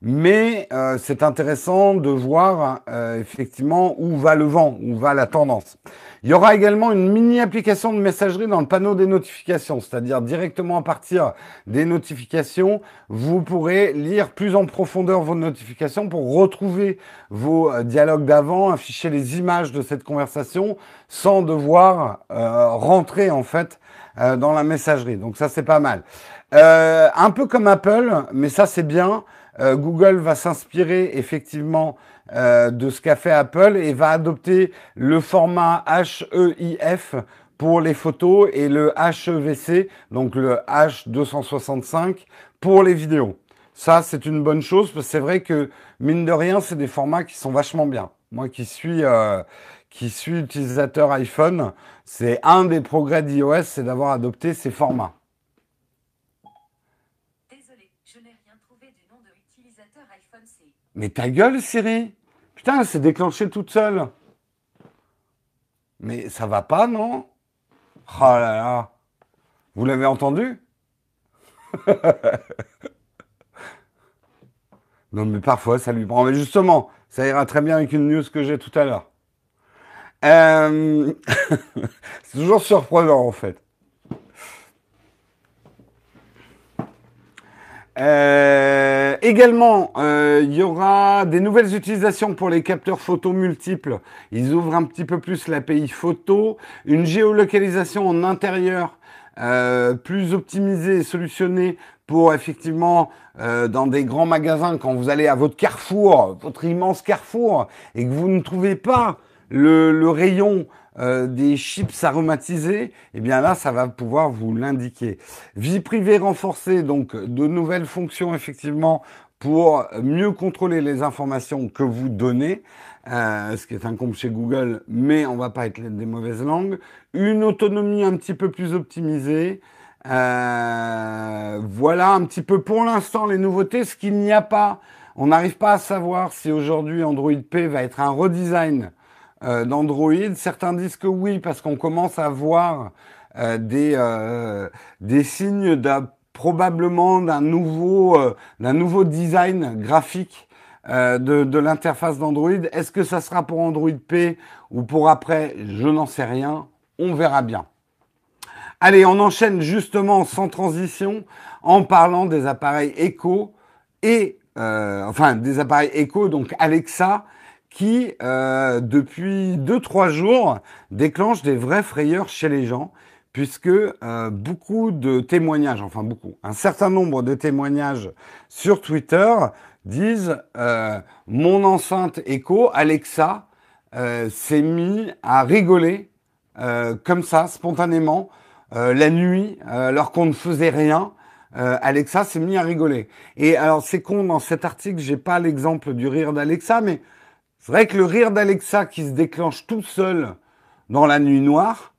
mais euh, c'est intéressant de voir euh, effectivement où va le vent, où va la tendance. Il y aura également une mini application de messagerie dans le panneau des notifications, c'est-à-dire directement à partir des notifications, vous pourrez lire plus en profondeur vos notifications pour retrouver vos dialogues d'avant, afficher les images de cette conversation sans devoir rentrer en fait dans la messagerie. Donc ça c'est pas mal. Euh, un peu comme Apple, mais ça c'est bien. Euh, Google va s'inspirer effectivement euh, de ce qu'a fait Apple et va adopter le format HEIF pour les photos et le HEVC, donc le H265 pour les vidéos. Ça, c'est une bonne chose parce que c'est vrai que, mine de rien, c'est des formats qui sont vachement bien. Moi qui suis, qui suis utilisateur iPhone, c'est un des progrès d'iOS, c'est d'avoir adopté ces formats. Désolé, je n'ai rien trouvé du nom de l'utilisateur iPhone C. Mais ta gueule, Siri Putain, elle s'est toute seule. Mais ça va pas, non? Oh là là. Vous l'avez entendu? Non, mais parfois, ça lui prend. Mais justement, ça ira très bien avec une news que j'ai tout à l'heure. Euh, c'est toujours surprenant, en fait. Euh, également, euh, il y aura des nouvelles utilisations pour les capteurs photo multiples. Ils ouvrent un petit peu plus l'API photo, une géolocalisation en intérieur euh, plus optimisée et solutionnée pour effectivement dans des grands magasins quand vous allez à votre carrefour, votre immense carrefour, et que vous ne trouvez pas le, le rayon euh, des chips aromatisés, eh bien là, ça va pouvoir vous l'indiquer. Vie privée renforcée, donc de nouvelles fonctions effectivement pour mieux contrôler les informations que vous donnez, euh, ce qui est un compte chez Google, mais on va pas être des mauvaises langues. Une autonomie un petit peu plus optimisée. Euh, voilà un petit peu pour l'instant les nouveautés. Ce qu'il n'y a pas, on n'arrive pas à savoir si aujourd'hui Android P va être un redesign euh, d'Android. Certains disent que oui, parce qu'on commence à voir euh, des, euh, des signes probablement d'un nouveau, design graphique de, de l'interface d'Android. Est-ce que ça sera pour Android P ou pour après? Je n'en sais rien. On verra bien. Allez, on enchaîne justement sans transition en parlant des appareils Echo et enfin des appareils Echo, donc Alexa qui, euh, depuis 2-3 jours, déclenche des vraies frayeurs chez les gens, puisque euh, beaucoup de témoignages, enfin beaucoup, un certain nombre de témoignages sur Twitter disent euh, mon enceinte Echo, Alexa, euh, s'est mis à rigoler euh, comme ça, spontanément, euh, la nuit, alors qu'on ne faisait rien. Alexa s'est mis à rigoler. Et alors c'est con, dans cet article, j'ai pas l'exemple du rire d'Alexa, mais c'est vrai que le rire d'Alexa qui se déclenche tout seul dans la nuit noire,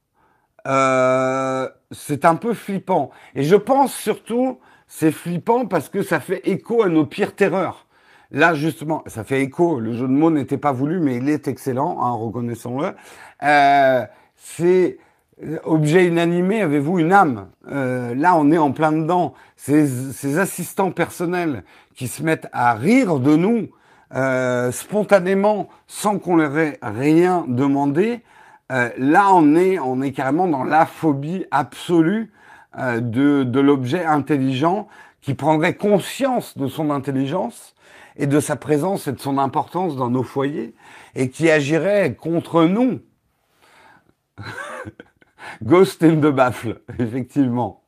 euh, c'est un peu flippant. Et je pense surtout, c'est flippant parce que ça fait écho à nos pires terreurs. Là, justement, ça fait écho. Le jeu de mots n'était pas voulu, mais il est excellent, hein, reconnaissons-le. Euh, c'est objet inanimé, avez-vous une âme? Euh, Là, on est en plein dedans. Ces assistants personnels qui se mettent à rire de nous, euh, spontanément, sans qu'on leur ait rien demandé, euh, là on est, on est carrément dans la phobie absolue euh, de, l'objet intelligent qui prendrait conscience de son intelligence et de sa présence et de son importance dans nos foyers et qui agirait contre nous. Ghost in the baffle, effectivement.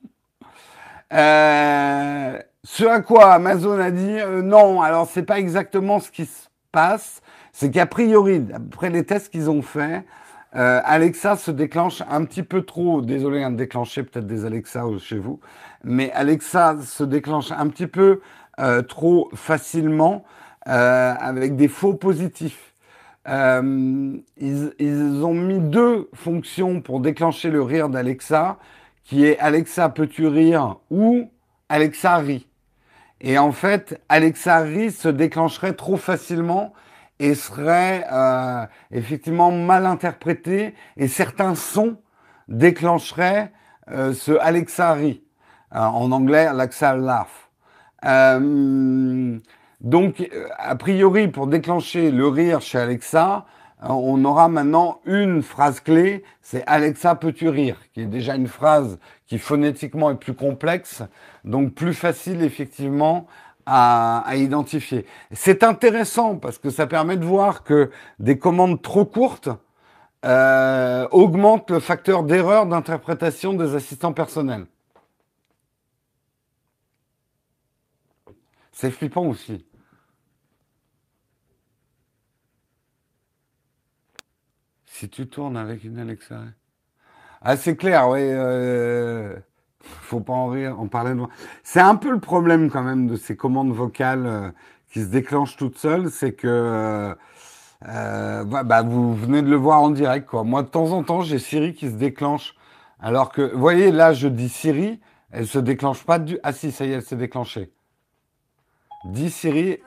Ce à quoi Amazon a dit euh, non, alors c'est pas exactement ce qui se passe, c'est qu'a priori, après les tests qu'ils ont faits, euh, Alexa se déclenche un petit peu trop, désolé hein, de déclencher peut-être des Alexa chez vous, mais Alexa se déclenche un petit peu euh, trop facilement avec des faux positifs. Ils, ils, ont mis deux fonctions pour déclencher le rire d'Alexa, qui est Alexa peux-tu rire ou Alexa rit. Et en fait, Alexa se déclencherait trop facilement et serait euh, effectivement mal interprété et certains sons déclencheraient euh, ce Alexa euh, en anglais, Alexa laugh. Euh, donc, a priori, pour déclencher le rire chez Alexa, on aura maintenant une phrase clé, c'est Alexa peux-tu rire, qui est déjà une phrase qui phonétiquement est plus complexe, donc plus facile effectivement à, à identifier. C'est intéressant parce que ça permet de voir que des commandes trop courtes euh, augmentent le facteur d'erreur d'interprétation des assistants personnels. C'est flippant aussi. Si tu tournes avec une Alexa. Ah, c'est clair, oui. Euh, faut pas en rire, en parler de C'est un peu le problème quand même de ces commandes vocales euh, qui se déclenchent toutes seules, c'est que euh, bah, vous venez de le voir en direct, quoi. Moi, de temps en temps, j'ai Siri qui se déclenche. Alors que, vous voyez, là, je dis Siri, elle se déclenche pas du. Ah si, ça y est, elle s'est déclenchée. Dis Siri.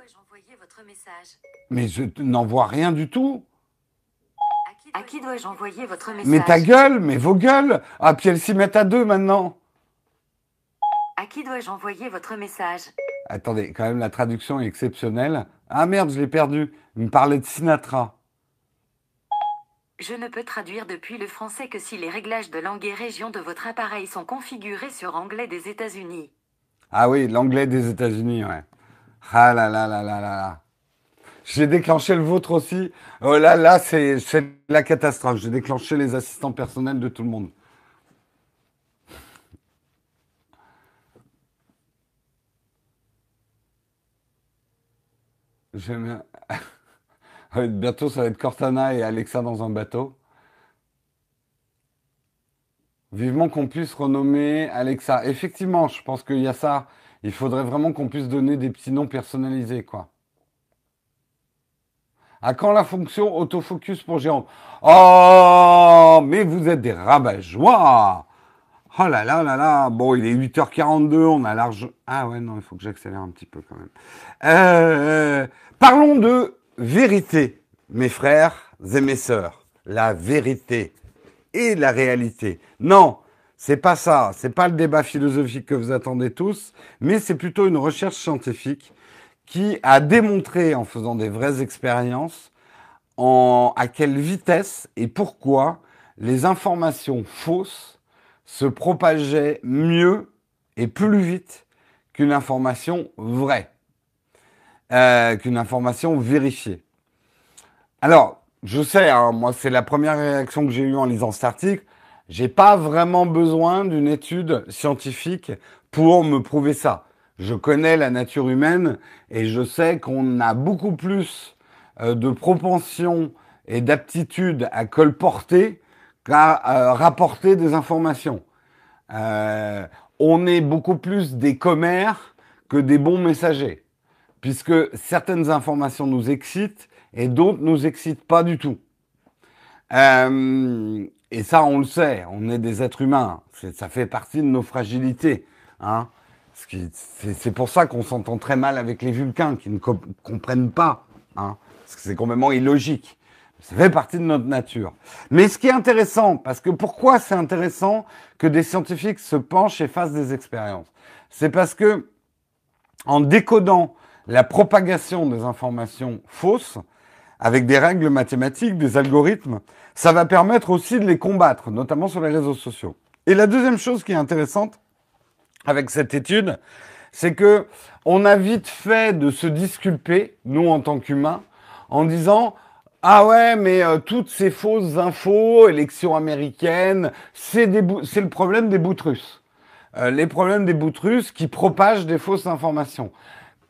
Mais je n'envoie rien du tout. À qui dois-je envoyer votre message? Mais ta gueule, mais vos gueules Ah, puis elles s'y mettent à deux maintenant. À qui dois-je envoyer votre message? Attendez, quand même, la traduction est exceptionnelle. Ah merde, je l'ai perdu. Il me parlait de Sinatra. Je ne peux traduire depuis le français que si les réglages de langue et région de votre appareil sont configurés sur anglais des États-Unis. Ah oui, l'anglais des États-Unis, ouais. Ah là là là là là là. J'ai déclenché le vôtre aussi. Oh là là, c'est la catastrophe. J'ai déclenché les assistants personnels de tout le monde. Bientôt, ça va être Cortana et Alexa dans un bateau. Vivement qu'on puisse renommer Alexa. Effectivement, je pense qu'il y a ça. Il faudrait vraiment qu'on puisse donner des petits noms personnalisés, quoi. À quand la fonction autofocus pour géant Oh, mais vous êtes des rabat-joie Oh là là là là Bon, il est 8h42, on a large... Ah ouais, non, il faut que j'accélère un petit peu quand même. Euh, parlons de vérité, mes frères et mes sœurs. La vérité et la réalité. Non, c'est pas ça, c'est pas le débat philosophique que vous attendez tous, mais c'est plutôt une recherche scientifique qui a démontré en faisant des vraies expériences en, à quelle vitesse et pourquoi les informations fausses se propageaient mieux et plus vite qu'une information vraie, euh, qu'une information vérifiée. Alors, je sais, hein, moi c'est la première réaction que j'ai eue en lisant cet article. J'ai pas vraiment besoin d'une étude scientifique pour me prouver ça je connais la nature humaine et je sais qu'on a beaucoup plus euh, de propension et d'aptitude à colporter qu'à euh, rapporter des informations. Euh, on est beaucoup plus des commères que des bons messagers, puisque certaines informations nous excitent et d'autres nous excitent pas du tout. et ça, on le sait, on est des êtres humains, ça fait partie de nos fragilités. Hein. C'est pour ça qu'on s'entend très mal avec les Vulcains, qui ne comprennent pas. Hein, parce que c'est complètement illogique. Ça fait partie de notre nature. Mais ce qui est intéressant, parce que pourquoi c'est intéressant que des scientifiques se penchent et fassent des expériences? C'est parce que, en décodant la propagation des informations fausses, avec des règles mathématiques, des algorithmes, ça va permettre aussi de les combattre, notamment sur les réseaux sociaux. Et la deuxième chose qui est intéressante, avec cette étude, c'est que on a vite fait de se disculper, nous en tant qu'humains, en disant ah ouais, mais euh, toutes ces fausses infos, élections américaines, c'est le problème des boutrus. Euh, les problèmes des boutrus qui propagent des fausses informations.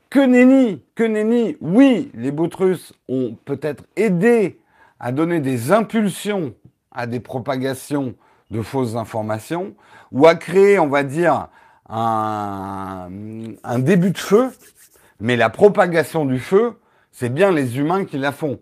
Que nenni, que nenni, oui, les boutrus ont peut-être aidé à donner des impulsions à des propagations de fausses informations, ou à créer, on va dire, un, début de feu, mais la propagation du feu, c'est bien les humains qui la font.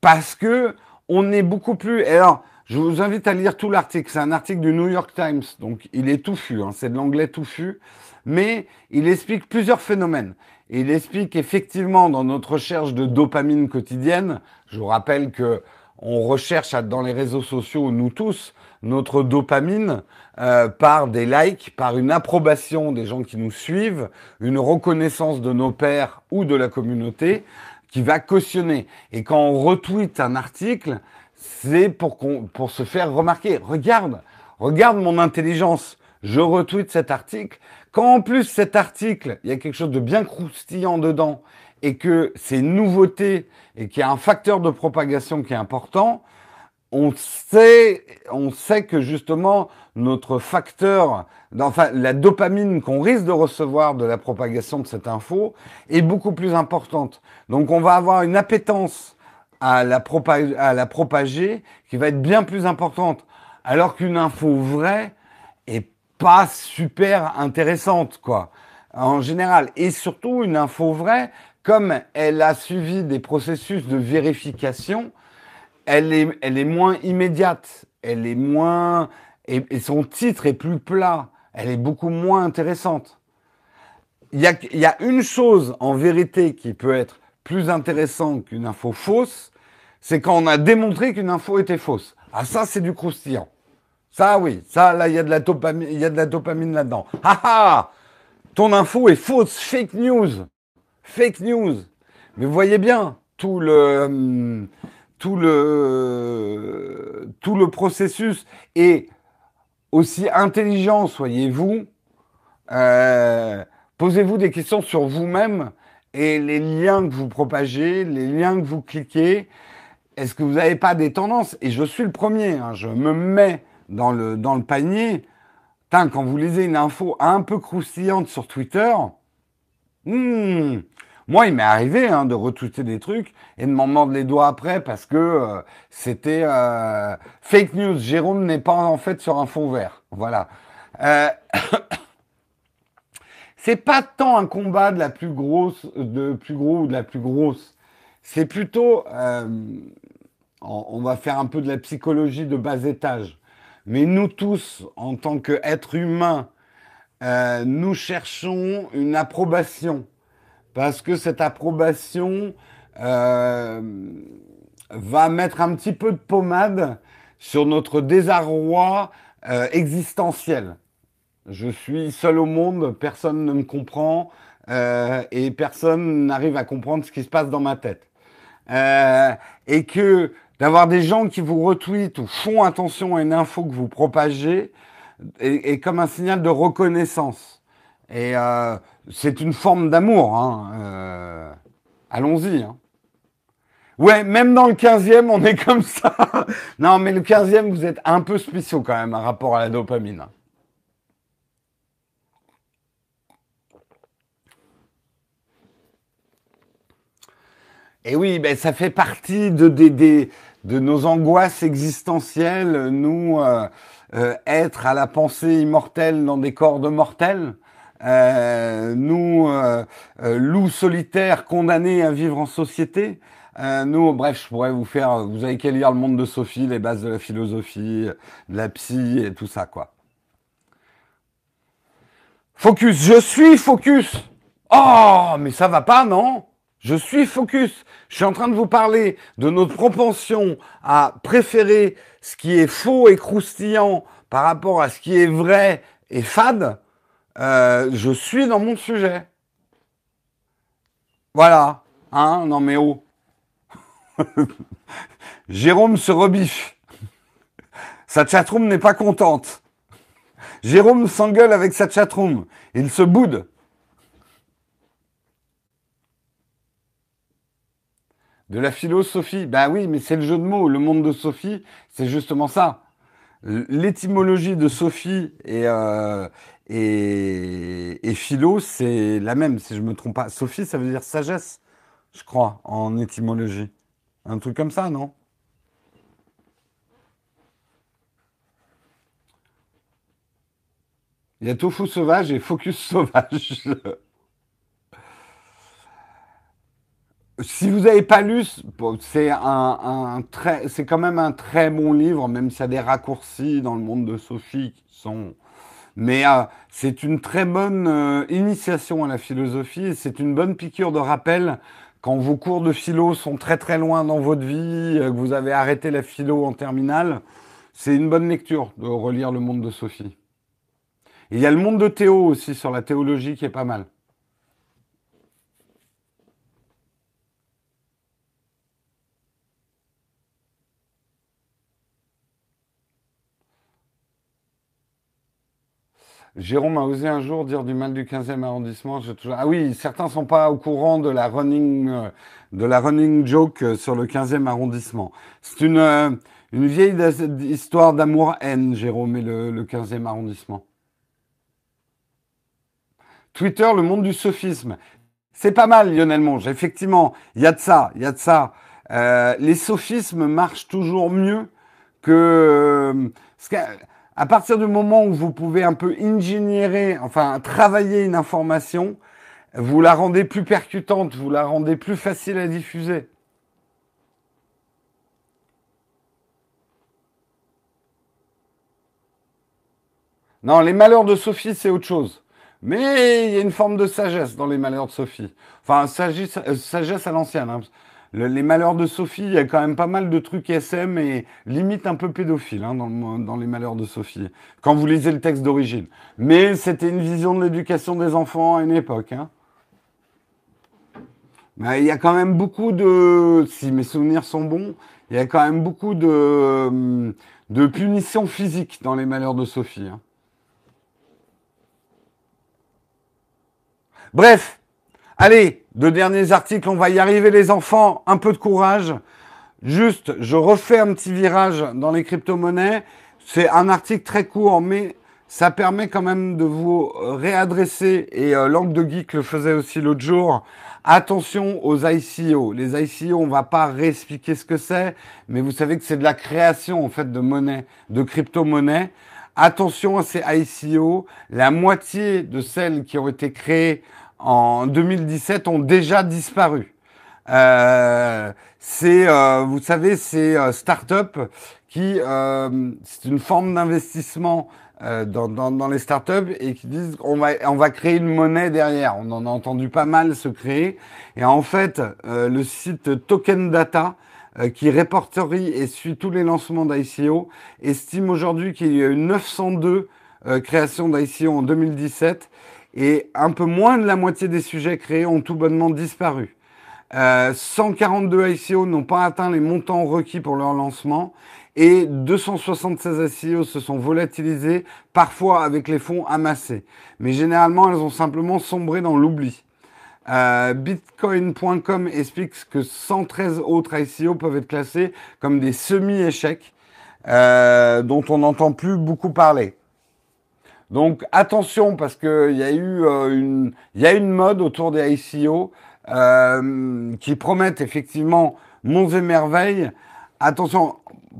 Parce que on est beaucoup plus. alors, je vous invite à lire tout l'article. C'est un article du New York Times, donc il est touffu. Hein, c'est de l'anglais touffu, mais il explique plusieurs phénomènes. il explique effectivement dans notre recherche de dopamine quotidienne. Je vous rappelle que on recherche dans les réseaux sociaux, nous tous, notre dopamine euh, par des likes, par une approbation des gens qui nous suivent, une reconnaissance de nos pairs ou de la communauté qui va cautionner. Et quand on retweet un article, c'est pour, pour se faire remarquer. Regarde, regarde mon intelligence. Je retweet cet article. Quand en plus cet article, il y a quelque chose de bien croustillant dedans et que c'est une nouveauté et qu'il y a un facteur de propagation qui est important, on sait, on sait que justement notre facteur, enfin la dopamine qu'on risque de recevoir de la propagation de cette info est beaucoup plus importante. Donc on va avoir une appétence à la, à la propager qui va être bien plus importante. Alors qu'une info vraie est pas super intéressante, quoi, en général. Et surtout, une info vraie, comme elle a suivi des processus de vérification, elle est, elle est moins immédiate, elle est moins, et, son titre est plus plat, elle est beaucoup moins intéressante. Il y a, y une chose en vérité qui peut être plus intéressante qu'une info fausse, c'est quand on a démontré qu'une info était fausse. Ah ça, c'est du croustillant. Ça, oui, ça, là, il y a de la dopamine, il y de la dopamine là-dedans. Ah ah Ton info est fausse, fake news. Fake news. Mais vous voyez bien tout le, hum, tout le, tout le processus est aussi intelligent soyez-vous. Euh, posez-vous des questions sur vous-même et les liens que vous propagez, les liens que vous cliquez. Est-ce que vous n'avez pas des tendances? Et je suis le premier, hein, je me mets dans le, dans le panier. quand vous lisez une info un peu croustillante sur Twitter, hmm, moi, il m'est arrivé hein, de retweeter des trucs et de m'en mordre les doigts après parce que euh, c'était euh, fake news. Jérôme n'est pas en fait sur un fond vert. Voilà. Euh, c'est pas tant un combat de la plus grosse, de plus gros ou de la plus grosse. C'est plutôt, on va faire un peu de la psychologie de bas étage. Mais nous tous, en tant qu'êtres humains, nous cherchons une approbation parce que cette approbation euh, va mettre un petit peu de pommade sur notre désarroi euh, existentiel. Je suis seul au monde, personne ne me comprend euh, et personne n'arrive à comprendre ce qui se passe dans ma tête. et que d'avoir des gens qui vous retweetent ou font attention à une info que vous propagez est, comme un signal de reconnaissance. Et c'est une forme d'amour. Hein. Euh, allons-y. Hein. Ouais, même dans le 15e, on est comme ça. non, mais le 15e, vous êtes un peu spéciaux quand même, par rapport à la dopamine. Et oui, ben, ça fait partie de, de nos angoisses existentielles, nous, euh, euh, être à la pensée immortelle dans des corps de mortels. Euh, nous, euh, euh, loups solitaires condamnés à vivre en société. Nous, bref, je pourrais vous faire, vous avez qu'à lire le monde de Sophie, les bases de la philosophie, de la psy et tout ça, quoi. Focus, je suis focus. Oh, mais ça va pas, non? Je suis focus. Je suis en train de vous parler de notre propension à préférer ce qui est faux et croustillant par rapport à ce qui est vrai et fade. Euh, je suis dans mon sujet. Voilà. Hein Non mais oh. Jérôme se rebiffe. Sa chatroom n'est pas contente. Jérôme s'engueule avec sa chatroom. Il se boude. De la philosophie. Ben oui, mais c'est le jeu de mots. Le monde de Sophie, c'est justement ça. L'étymologie de Sophie et, euh, et, philo, c'est la même, si je me trompe pas. Sophie, ça veut dire sagesse, je crois, en étymologie. Un truc comme ça, non? Il y a tofu sauvage et focus sauvage. si vous n'avez pas lu, c'est un, très, c'est quand même un très bon livre, même s'il y a des raccourcis dans le monde de Sophie qui sont mais euh, c'est une très bonne euh, initiation à la philosophie et c'est une bonne piqûre de rappel quand vos cours de philo sont très très loin dans votre vie, euh, que vous avez arrêté la philo en terminale. C'est une bonne lecture de relire le monde de Sophie. il y a le monde de Théo aussi sur la théologie qui est pas mal. Jérôme a osé un jour dire du mal du 15e arrondissement. Ah oui, certains sont pas au courant de la running, euh, de la running joke euh, sur le 15e arrondissement. C'est une, euh, une vieille histoire d'amour-haine, Jérôme, et le, le 15e arrondissement. Twitter, le monde du sophisme. C'est pas mal, Lionel Monge. Effectivement, il y a de ça, il y a de ça. les sophismes marchent toujours mieux que Parce qu'à partir du moment où vous pouvez un peu ingénierer, enfin travailler une information, vous la rendez plus percutante, vous la rendez plus facile à diffuser. Non, les malheurs de Sophie, c'est autre chose. Mais il y a une forme de sagesse dans les malheurs de Sophie. Enfin, sagesse, euh, sagesse à l'ancienne. Hein. Les malheurs de Sophie, il y a quand même pas mal de trucs SM et limite un peu pédophile hein, dans, les malheurs de Sophie, quand vous lisez le texte d'origine. Mais c'était une vision de l'éducation des enfants à une époque. Hein. Mais il y a quand même beaucoup de, si mes souvenirs sont bons, il y a quand même beaucoup de, de punitions physiques dans les malheurs de Sophie. Hein. Bref, allez, deux derniers articles, on va y arriver les enfants, un peu de courage. Juste, je refais un petit virage dans les crypto-monnaies. C'est un article très court, mais ça permet quand même de vous réadresser, et euh, de geek le faisait aussi l'autre jour. Attention aux ICO. Les ICO, on va pas réexpliquer ce que c'est, mais vous savez que c'est de la création en fait de monnaie, de crypto-monnaie. Attention à ces ICO. La moitié de celles qui ont été créées en 2017 ont déjà disparu. Euh, c'est, euh, vous savez, c'est euh, start-up qui, euh, c'est une forme d'investissement euh, dans, dans, dans, les startups et qui disent qu'on va, on va créer une monnaie derrière. On en a entendu pas mal se créer. Et en fait, le site Token Data, qui répertorie et suit tous les lancements d'ICO, estime aujourd'hui qu'il y a eu 902 créations d'ICO en 2017 et un peu moins de la moitié des sujets créés ont tout bonnement disparu. Euh, 142 ICO n'ont pas atteint les montants requis pour leur lancement et 276 ICO se sont volatilisés, parfois avec les fonds amassés. Mais généralement, elles ont simplement sombré dans l'oubli. Euh, Bitcoin.com explique que 113 autres ICO peuvent être classés comme des semi-échecs euh, dont on n'entend plus beaucoup parler. Donc attention parce qu'il y a eu euh, une, il y a une mode autour des ICO euh, qui promettent effectivement monts et merveilles. Attention,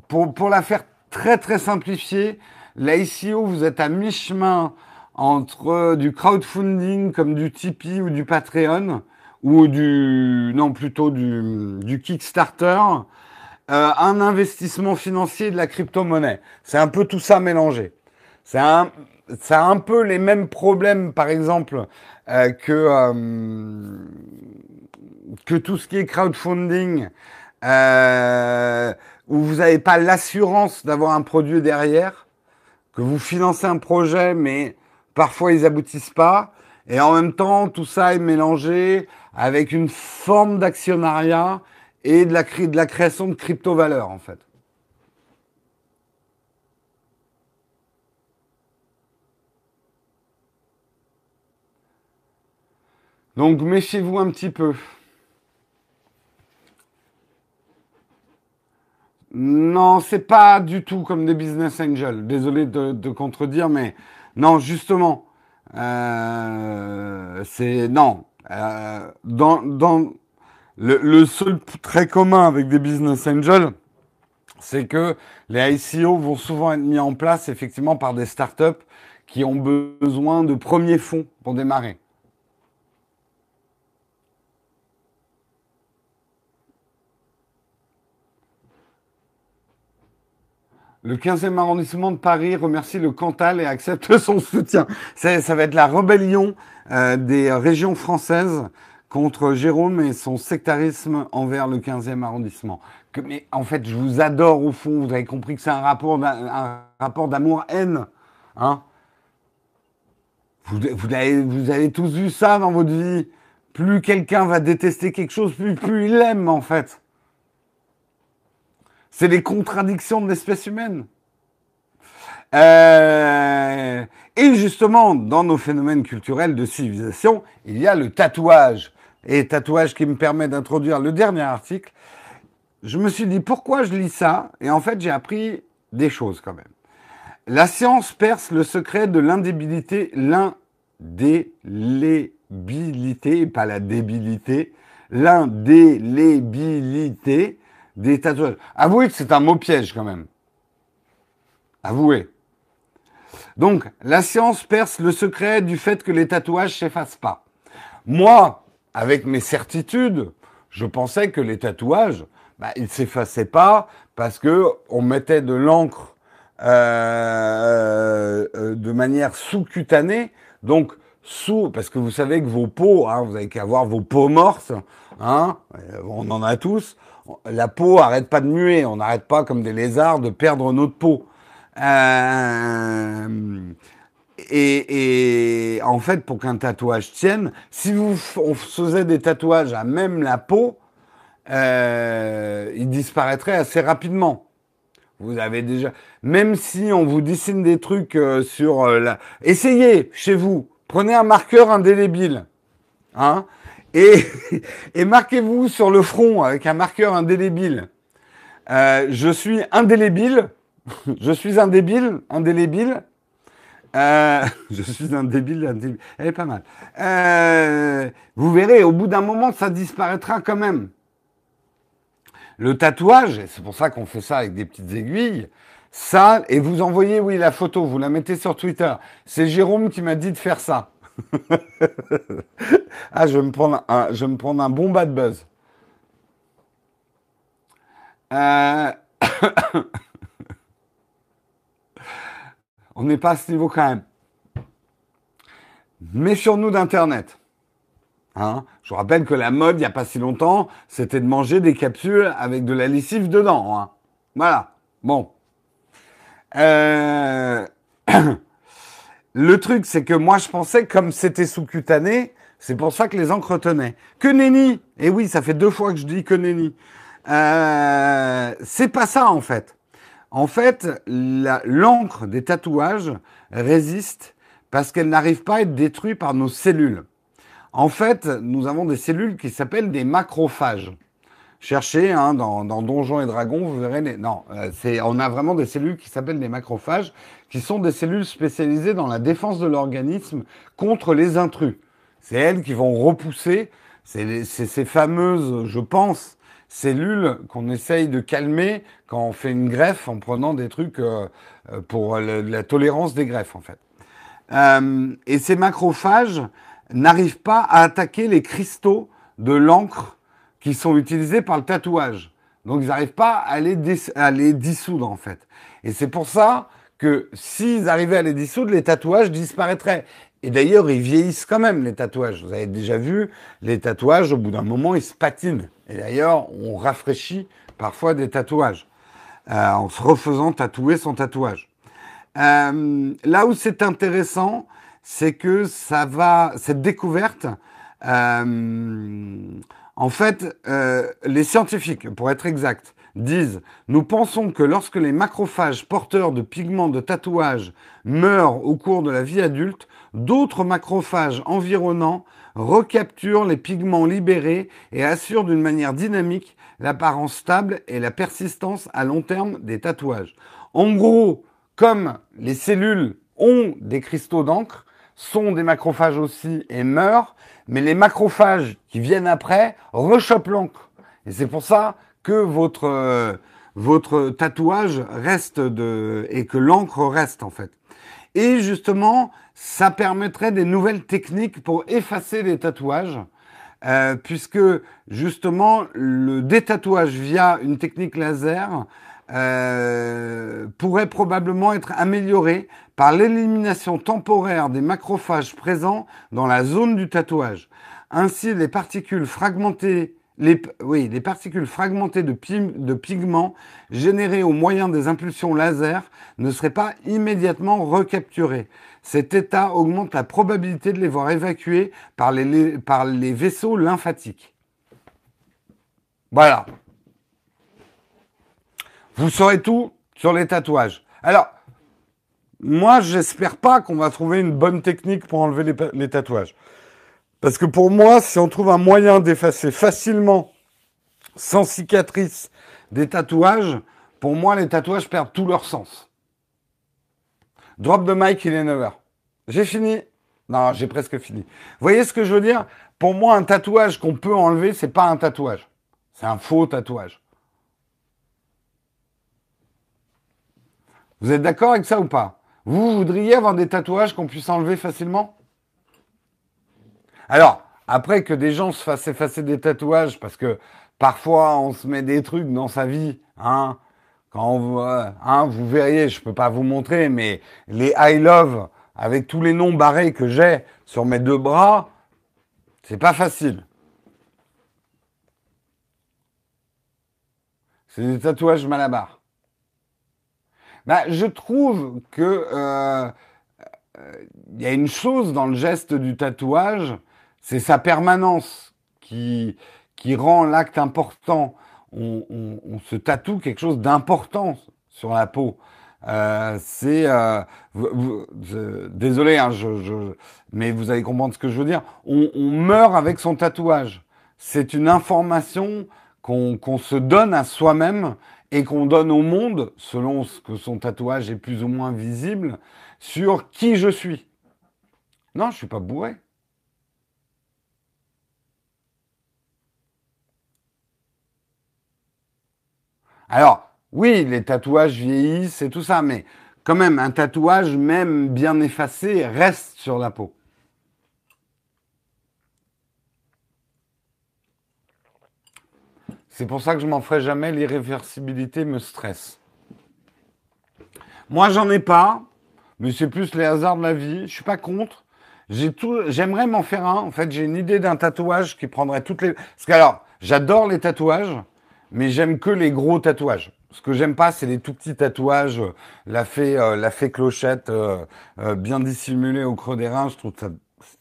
pour, pour la faire très très simplifiée, l'ICO, vous êtes à mi-chemin entre du crowdfunding comme du Tipeee ou du Patreon ou du non plutôt du, du Kickstarter, euh, un investissement financier de la crypto-monnaie. C'est un peu tout ça mélangé. C'est un ça a un peu les mêmes problèmes, par exemple, euh, que, euh, que tout ce qui est crowdfunding, euh, où vous n'avez pas l'assurance d'avoir un produit derrière, que vous financez un projet, mais parfois ils aboutissent pas. Et en même temps, tout ça est mélangé avec une forme d'actionnariat et de la, de la création de crypto-valeurs, en fait. Donc méfiez-vous un petit peu. Non, c'est pas du tout comme des business angels. Désolé de, contredire, mais non, justement, euh, c'est non. Euh, dans, le, le, seul très commun avec des business angels, c'est que les ICO vont souvent être mis en place effectivement par des startups qui ont besoin de premiers fonds pour démarrer. Le 15e arrondissement de Paris remercie le Cantal et accepte son soutien. Ça, va être la rébellion euh, des régions françaises contre Jérôme et son sectarisme envers le 15e arrondissement. Mais en fait, je vous adore au fond. Vous avez compris que c'est un rapport, d'amour-haine. Hein vous, vous, avez, vous avez tous vu ça dans votre vie. Plus quelqu'un va détester quelque chose, plus, plus il l'aime en fait. C'est les contradictions de l'espèce humaine. Euh, et justement, dans nos phénomènes culturels de civilisation, il y a le tatouage. Et tatouage qui me permet d'introduire le dernier article. Je me suis dit pourquoi je lis ça? Et en fait j'ai appris des choses quand même. La science perce le secret de l'indébilité, l'indélébilité, pas la débilité, l'indélébilité des tatouages. Avouez que c'est un mot piège quand même. Avouez. Donc, la science perce le secret du fait que les tatouages s'effacent pas. Moi, avec mes certitudes, je pensais que les tatouages, bah, ils s'effaçaient pas parce que on mettait de l'encre euh, euh, de manière sous-cutanée, donc sous, parce que vous savez que vos peaux, hein, vous avez qu'à voir vos peaux mortes, hein, on en a tous. La peau arrête pas de muer, on n'arrête pas comme des lézards de perdre notre peau. Euh, et, en fait, pour qu'un tatouage tienne, si vous on faisait des tatouages à même la peau, euh, il disparaîtrait assez rapidement. Vous avez déjà, même si on vous dessine des trucs euh, sur euh, la, essayez chez vous, prenez un marqueur indélébile, hein, et, et marquez-vous sur le front avec un marqueur indélébile. je suis indélébile je suis un débile, indélébile. Euh, je suis un débile, indélébile. Elle est pas mal. Euh, vous verrez, au bout d'un moment, ça disparaîtra quand même. Le tatouage, et c'est pour ça qu'on fait ça avec des petites aiguilles, ça, et vous envoyez, oui, la photo, vous la mettez sur Twitter. C'est Jérôme qui m'a dit de faire ça. ah, je vais me prendre un, bon bad buzz. Euh... On n'est pas à ce niveau quand même. Méfions-nous d'Internet. Hein Je vous rappelle que la mode, il n'y a pas si longtemps, c'était de manger des capsules avec de la lessive dedans. Hein voilà. Bon. Euh... Le truc, c'est que moi, je pensais, comme c'était sous-cutané, c'est pour ça que les encres tenaient. Que nenni eh oui, ça fait deux fois que je dis que nenni. Euh... C'est pas ça, en fait. En fait, l'encre des tatouages résiste parce qu'elle n'arrive pas à être détruite par nos cellules. En fait, nous avons des cellules qui s'appellent des macrophages. Cherchez hein, dans, Donjons et Dragons, vous verrez les... Non, euh, on a vraiment des cellules qui s'appellent des macrophages, qui sont des cellules spécialisées dans la défense de l'organisme contre les intrus. C'est elles qui vont repousser, c'est ces fameuses, je pense, cellules qu'on essaye de calmer quand on fait une greffe en prenant des trucs euh, euh, pour la tolérance des greffes en fait. Euh, et ces macrophages n'arrivent pas à attaquer les cristaux de l'encre sont utilisés par le tatouage. Donc ils n'arrivent pas à les, à les dissoudre en fait. Et c'est pour ça que s'ils arrivaient à les dissoudre, les tatouages disparaîtraient. Et d'ailleurs, ils vieillissent quand même, les tatouages. Vous avez déjà vu, les tatouages, au bout d'un moment, ils se patinent. Et d'ailleurs, on rafraîchit parfois des tatouages euh, en se refaisant tatouer son tatouage. Euh, là où c'est intéressant, c'est que ça va, cette découverte, euh, en fait, euh, les scientifiques, pour être exact, disent Nous pensons que lorsque les macrophages porteurs de pigments de tatouage meurent au cours de la vie adulte, d'autres macrophages environnants recapturent les pigments libérés et assurent d'une manière dynamique l'apparence stable et la persistance à long terme des tatouages. En gros, comme les cellules ont des cristaux d'encre, sont des macrophages aussi et meurent, mais les macrophages qui viennent après rechopent l'encre. Et c'est pour ça que votre, euh, votre tatouage reste de, et que l'encre reste en fait. Et justement, ça permettrait des nouvelles techniques pour effacer les tatouages, euh, puisque justement le détatouage via une technique laser euh, pourrait probablement être amélioré par l'élimination temporaire des macrophages présents dans la zone du tatouage. Ainsi, les particules fragmentées les, oui, les particules fragmentées de, pigments générées au moyen des impulsions laser ne seraient pas immédiatement recapturées. Cet état augmente la probabilité de les voir évacués par les, par les vaisseaux lymphatiques. Voilà. Vous saurez tout sur les tatouages. Alors, moi, j'espère pas qu'on va trouver une bonne technique pour enlever les, tatouages. Parce que pour moi, si on trouve un moyen d'effacer facilement, sans cicatrice, des tatouages, pour moi, les tatouages perdent tout leur sens. Drop de mic, il est 9h. J'ai fini? Non, j'ai presque fini. Vous voyez ce que je veux dire? Pour moi, un tatouage qu'on peut enlever, c'est pas un tatouage. C'est un faux tatouage. Vous êtes d'accord avec ça ou pas? Vous voudriez avoir des tatouages qu'on puisse enlever facilement? Alors, après que des gens se fassent effacer des tatouages, parce que parfois on se met des trucs dans sa vie, hein, quand vous, hein, vous verriez, je peux pas vous montrer, mais les I love avec tous les noms barrés que j'ai sur mes deux bras, c'est pas facile. C'est des tatouages malabar. Bah, je trouve que euh, il y a une chose dans le geste du tatouage, c'est sa permanence qui, qui rend l'acte important. On, se tatoue quelque chose d'important sur la peau. Euh, c'est euh, désolé, hein, mais vous allez comprendre ce que je veux dire. On, meurt avec son tatouage. C'est une information qu'on se donne à soi-même et qu'on donne au monde, selon ce que son tatouage est plus ou moins visible, sur qui je suis. Non, je suis pas bourré. Alors, oui, les tatouages vieillissent et tout ça, mais quand même, un tatouage, même bien effacé, reste sur la peau. C'est pour ça que je m'en ferai jamais. L'irréversibilité me stresse. Moi, j'en ai pas, mais c'est plus les hasards de la vie. Je suis pas contre. J'aimerais m'en faire un. En fait, j'ai une idée d'un tatouage qui prendrait toutes les. Parce que alors, j'adore les tatouages, mais j'aime que les gros tatouages. Ce que j'aime pas, c'est les tout petits tatouages, la fée, euh, la fée clochette, euh, euh, bien dissimulée au creux des reins. Je trouve ça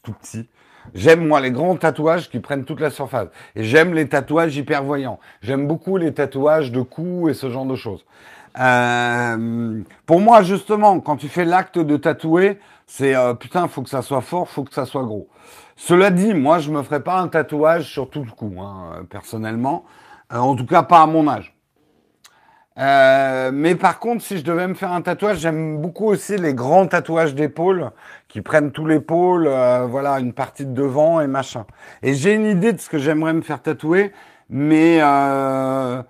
tout petit. J'aime moi les grands tatouages qui prennent toute la surface. Et j'aime les tatouages hypervoyants. J'aime beaucoup les tatouages de cou et ce genre de choses. Euh, pour moi, justement, quand tu fais l'acte de tatouer, c'est euh, putain, faut que ça soit fort, faut que ça soit gros. Cela dit, moi, je me ferai pas un tatouage sur tout le cou, hein, personnellement. Euh, en tout cas, pas à mon âge. Euh, mais par contre, si je devais me faire un tatouage, j'aime beaucoup aussi les grands tatouages d'épaule qui prennent tout l'épaule, euh, voilà, une partie de devant et machin. Et j'ai une idée de ce que j'aimerais me faire tatouer, mais euh,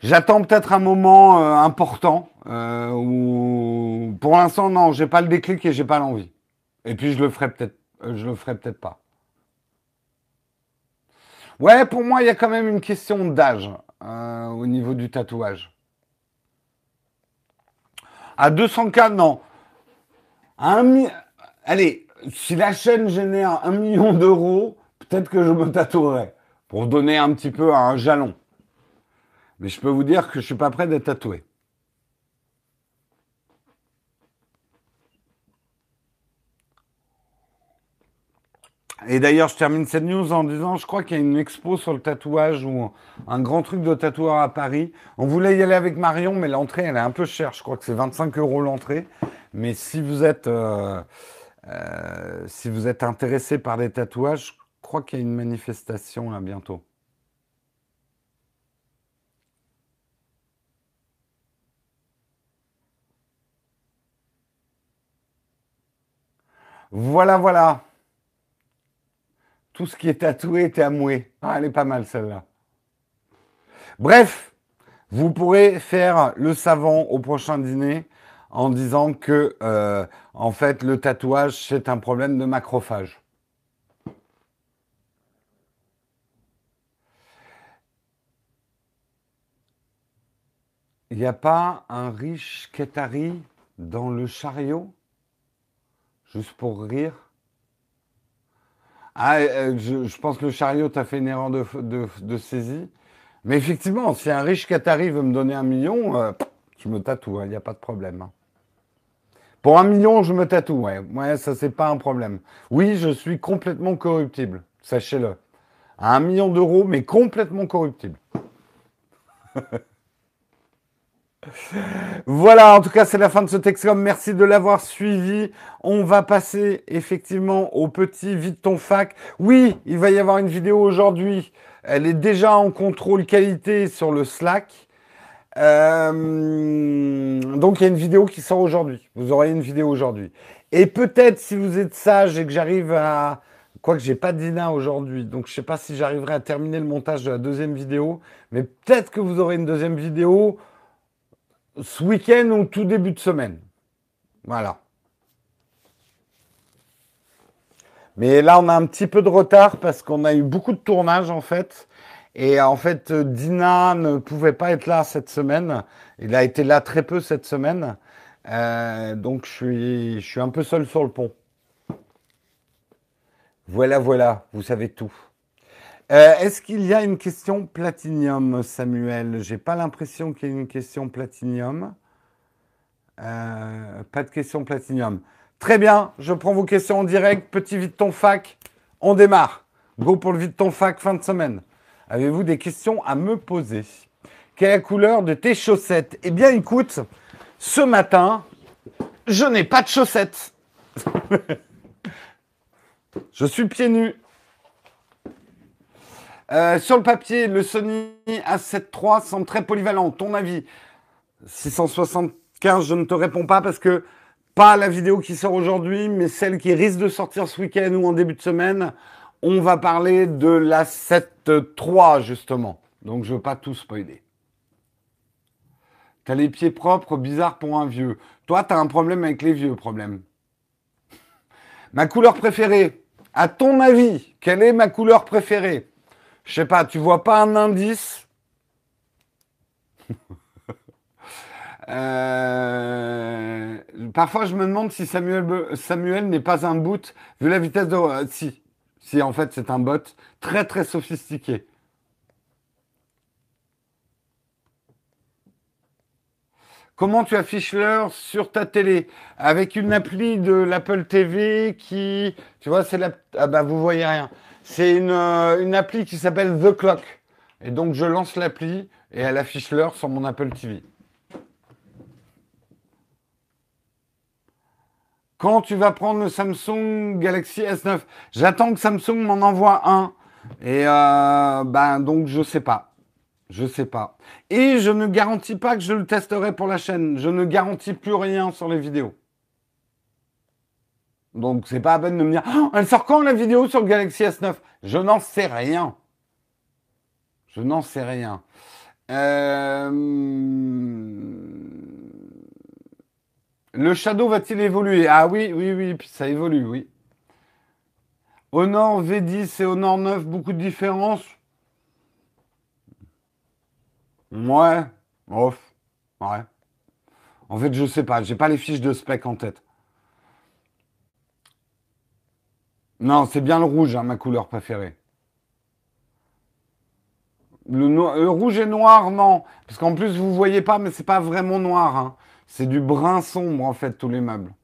j'attends peut-être un moment euh, important où, pour l'instant, non, j'ai pas le déclic et j'ai pas l'envie. Et puis je le ferai peut-être, je le ferai peut-être pas. Ouais, pour moi, il y a quand même une question d'âge. Euh, au niveau du tatouage. À 200K, non. un Allez, si la chaîne génère un million d'euros, peut-être que je me tatouerai pour donner un petit peu un jalon. Mais je peux vous dire que je suis pas prêt d'être tatoué. Et d'ailleurs, je termine cette news en disant, je crois qu'il y a une expo sur le tatouage ou un grand truc de tatoueur à Paris. On voulait y aller avec Marion, mais l'entrée, elle est un peu chère. Je crois que c'est 25 euros l'entrée. Mais si vous êtes, euh, euh, si vous êtes intéressé par les tatouages, je crois qu'il y a une manifestation là bientôt. Voilà, voilà. Tout ce qui est tatoué est amoué. Ah, elle est pas mal celle-là. Bref, vous pourrez faire le savant au prochain dîner en disant que, euh, en fait, le tatouage, c'est un problème de macrophage. Il n'y a pas un riche Qatari dans le chariot? Juste pour rire? Ah, euh, je, pense que le chariot t'a fait une erreur de, saisie. Mais effectivement, si un riche Qatari veut me donner un million, euh, je me tatoue, il hein, n'y a pas de problème. Hein. Pour un million, je me tatoue, ça, c'est pas un problème. Oui, je suis complètement corruptible, sachez-le. À un million d'euros, mais complètement corruptible. Voilà, en tout cas, c'est la fin de ce Texcom. Merci de l'avoir suivi. On va passer effectivement au petit vide ton fac. Oui, il va y avoir une vidéo aujourd'hui. Elle est déjà en contrôle qualité sur le Slack. Euh, donc il y a une vidéo qui sort aujourd'hui. Vous aurez une vidéo aujourd'hui. Et peut-être si vous êtes sage et que j'arrive à Quoique j'ai pas de aujourd'hui, donc je sais pas si j'arriverai à terminer le montage de la deuxième vidéo, mais peut-être que vous aurez une deuxième vidéo ce week-end ou tout début de semaine. Voilà. Mais là, on a un petit peu de retard parce qu'on a eu beaucoup de tournages en fait. Et en fait, Dina ne pouvait pas être là cette semaine. Il a été là très peu cette semaine. Euh, donc, je suis, je suis un peu seul sur le pont. Voilà, voilà, vous savez tout. Euh, est-ce qu'il y a une question platinium, Samuel? J'ai pas l'impression qu'il y ait une question platinium. Euh, pas de question platinium. Très bien, je prends vos questions en direct. Petit vide ton fac, on démarre. Go pour le vide ton fac, fin de semaine. Avez-vous des questions à me poser? Quelle est la couleur de tes chaussettes? Eh bien, écoute, ce matin, je n'ai pas de chaussettes. je suis pieds nus. Euh, sur le papier, le Sony A7 III semble très polyvalent. Ton avis? 675, je ne te réponds pas parce que pas la vidéo qui sort aujourd'hui, mais celle qui risque de sortir ce week-end ou en début de semaine. On va parler de la 7 III justement. Donc je veux pas tout spoiler. T'as les pieds propres, bizarre pour un vieux. Toi, t'as un problème avec les vieux, problème. Ma couleur préférée. À ton avis, quelle est ma couleur préférée? Je sais pas, tu vois pas un indice? Euh, Parfois, je me demande si Samuel, Samuel n'est pas un boot, vu la vitesse de... Euh, si, si, en fait, c'est un bot très, très sophistiqué. Comment tu affiches l'heure sur ta télé? Avec une appli de l'Apple TV qui... Tu vois, c'est la... Ah bah, vous voyez rien. C'est une, euh, une appli qui s'appelle The Clock. Et donc, je lance l'appli et elle affiche l'heure sur mon Apple TV. Quand tu vas prendre le Samsung Galaxy S9 J'attends que Samsung m'en envoie un. Et euh, ben donc je sais pas. Je sais pas. Et je ne garantis pas que je le testerai pour la chaîne. Je ne garantis plus rien sur les vidéos. Donc c'est pas à peine de me dire oh, elle sort quand la vidéo sur le Galaxy S9 Je n'en sais rien. Je n'en sais rien. Euh, le Shadow va-t-il évoluer? Ah oui, oui, oui, ça évolue, oui. Honor V10 et Honor 9, beaucoup de différences? Ouais, off, ouais. En fait, je sais pas, j'ai pas les fiches de spec en tête. Non, c'est bien le rouge, hein, ma couleur préférée. Le, rouge et noir, non. Parce qu'en plus, vous voyez pas, mais c'est pas vraiment noir. Hein. C'est du brun sombre, en fait, tous les meubles.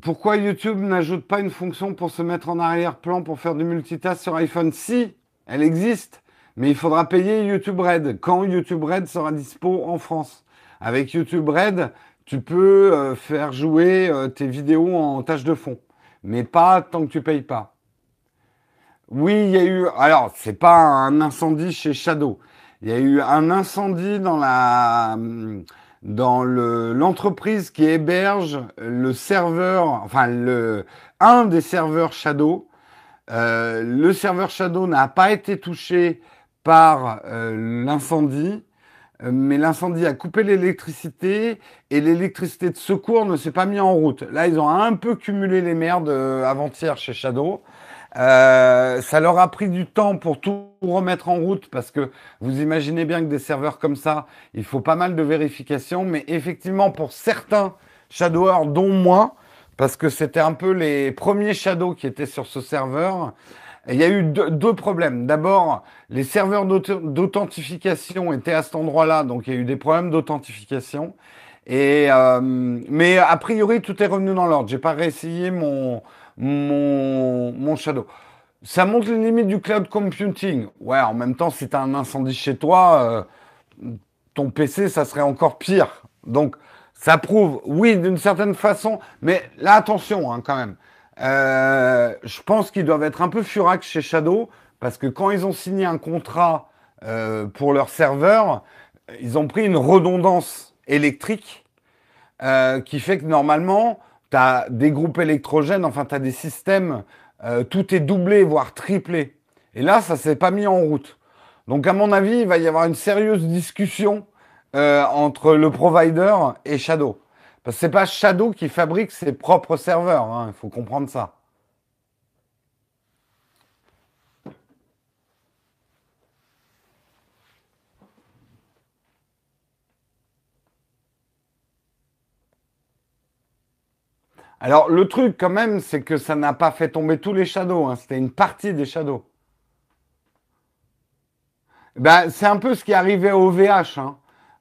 Pourquoi YouTube n'ajoute pas une fonction pour se mettre en arrière-plan pour faire du multitask sur iPhone? Si, elle existe, mais il faudra payer YouTube Red. Quand YouTube Red sera dispo en France? Avec YouTube Red, tu peux euh, faire jouer euh, tes vidéos en tâche de fond, mais pas tant que tu payes pas. Oui, il y a eu. Alors, c'est pas un incendie chez Shadow. Il y a eu un incendie dans la dans l'entreprise qui héberge le serveur, enfin le un des serveurs Shadow. Euh, le serveur Shadow n'a pas été touché par l'incendie, mais l'incendie a coupé l'électricité et l'électricité de secours ne s'est pas mis en route. Là, ils ont un peu cumulé les merdes euh, avant-hier chez Shadow. Euh, ça leur a pris du temps pour tout remettre en route parce que vous imaginez bien que des serveurs comme ça, il faut pas mal de vérifications. Mais effectivement, pour certains Shadowers, dont moi, parce que c'était un peu les premiers Shadows qui étaient sur ce serveur, il y a eu deux, problèmes. D'abord, les serveurs d'authentification étaient à cet endroit-là, donc il y a eu des problèmes d'authentification. Et euh, mais a priori, tout est revenu dans l'ordre. J'ai pas réessayé mon, mon, mon Shadow. Ça montre les limites du cloud computing. Ouais, en même temps, si tu as un incendie chez toi, euh, ton PC, ça serait encore pire. Donc, ça prouve, oui, d'une certaine façon, mais là, attention, hein, quand même. Euh, je pense qu'ils doivent être un peu furax chez Shadow parce que quand ils ont signé un contrat euh, pour leur serveur, ils ont pris une redondance électrique euh, qui fait que normalement, tu as des groupes électrogènes, enfin, tu as des systèmes, tout est doublé, voire triplé. Et là, ça s'est pas mis en route. Donc, à mon avis, il va y avoir une sérieuse discussion entre le provider et Shadow. Parce que c'est pas Shadow qui fabrique ses propres serveurs. Hein. Il faut comprendre ça. Alors, le truc, quand même, c'est que ça n'a pas fait tomber tous les shadows. Hein. C'était une partie des shadows. Ben, c'est un peu ce qui arrivé au VH. Hein.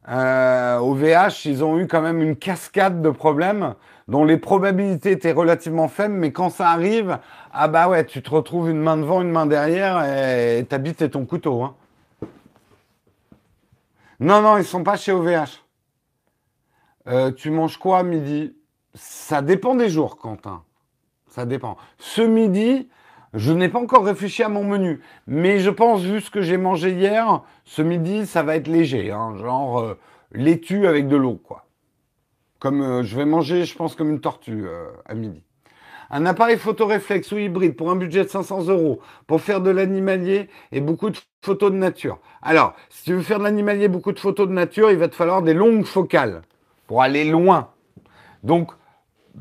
Euh, au VH, ils ont eu quand même une cascade de problèmes dont les probabilités étaient relativement faibles, mais quand ça arrive, ah bah ouais, tu te retrouves une main devant, une main derrière, et t'habites et ton couteau. Hein. Non, non, ils sont pas chez OVH. Euh, tu manges quoi midi? Ça dépend des jours, Quentin. Ça dépend. Ce midi, je n'ai pas encore réfléchi à mon menu. Mais je pense, vu ce que j'ai mangé hier, ce midi, ça va être léger. Hein, genre euh, laitue avec de l'eau, quoi. Comme euh, je vais manger, je pense, comme une tortue euh, à midi. Un appareil photo réflexe ou hybride pour un budget de 500 euros pour faire de l'animalier et beaucoup de photos de nature. Alors, si tu veux faire de l'animalier, beaucoup de photos de nature, il va te falloir des longues focales pour aller loin. Donc,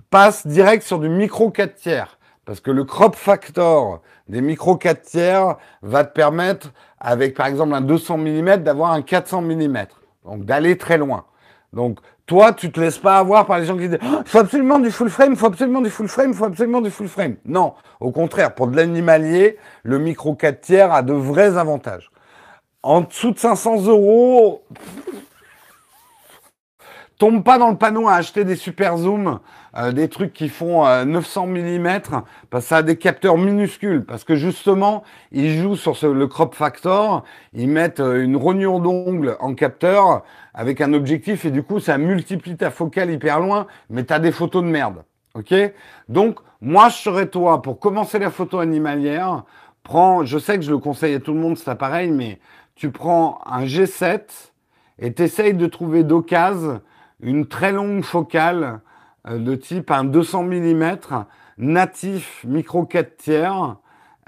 passe direct sur du micro 4 tiers. Parce que le crop factor des micro 4 tiers va te permettre, avec par exemple un 200 mm, d'avoir un 400 mm. Donc d'aller très loin. Donc toi, tu te laisses pas avoir par les gens qui disent oh, faut absolument du full frame, faut absolument du full frame, faut absolument du full frame. Non, au contraire, pour de l'animalier, le micro 4 tiers a de vrais avantages. En dessous de 500 euros, tombe pas dans le panneau à acheter des super zooms euh, des trucs qui font 900 euh, mm, parce ça a des capteurs minuscules, parce que justement, ils jouent sur le crop factor, ils mettent euh, une rognure d'ongle en capteur avec un objectif, et du coup, ça multiplie ta focale hyper loin, mais tu as des photos de merde. Ok? Donc, moi, je serais toi, pour commencer la photo animalière, prends, je sais que je le conseille à tout le monde cet appareil, mais tu prends un G7 et t'essayes de trouver d'occasion une très longue focale de type un 200 mm natif micro 4 tiers.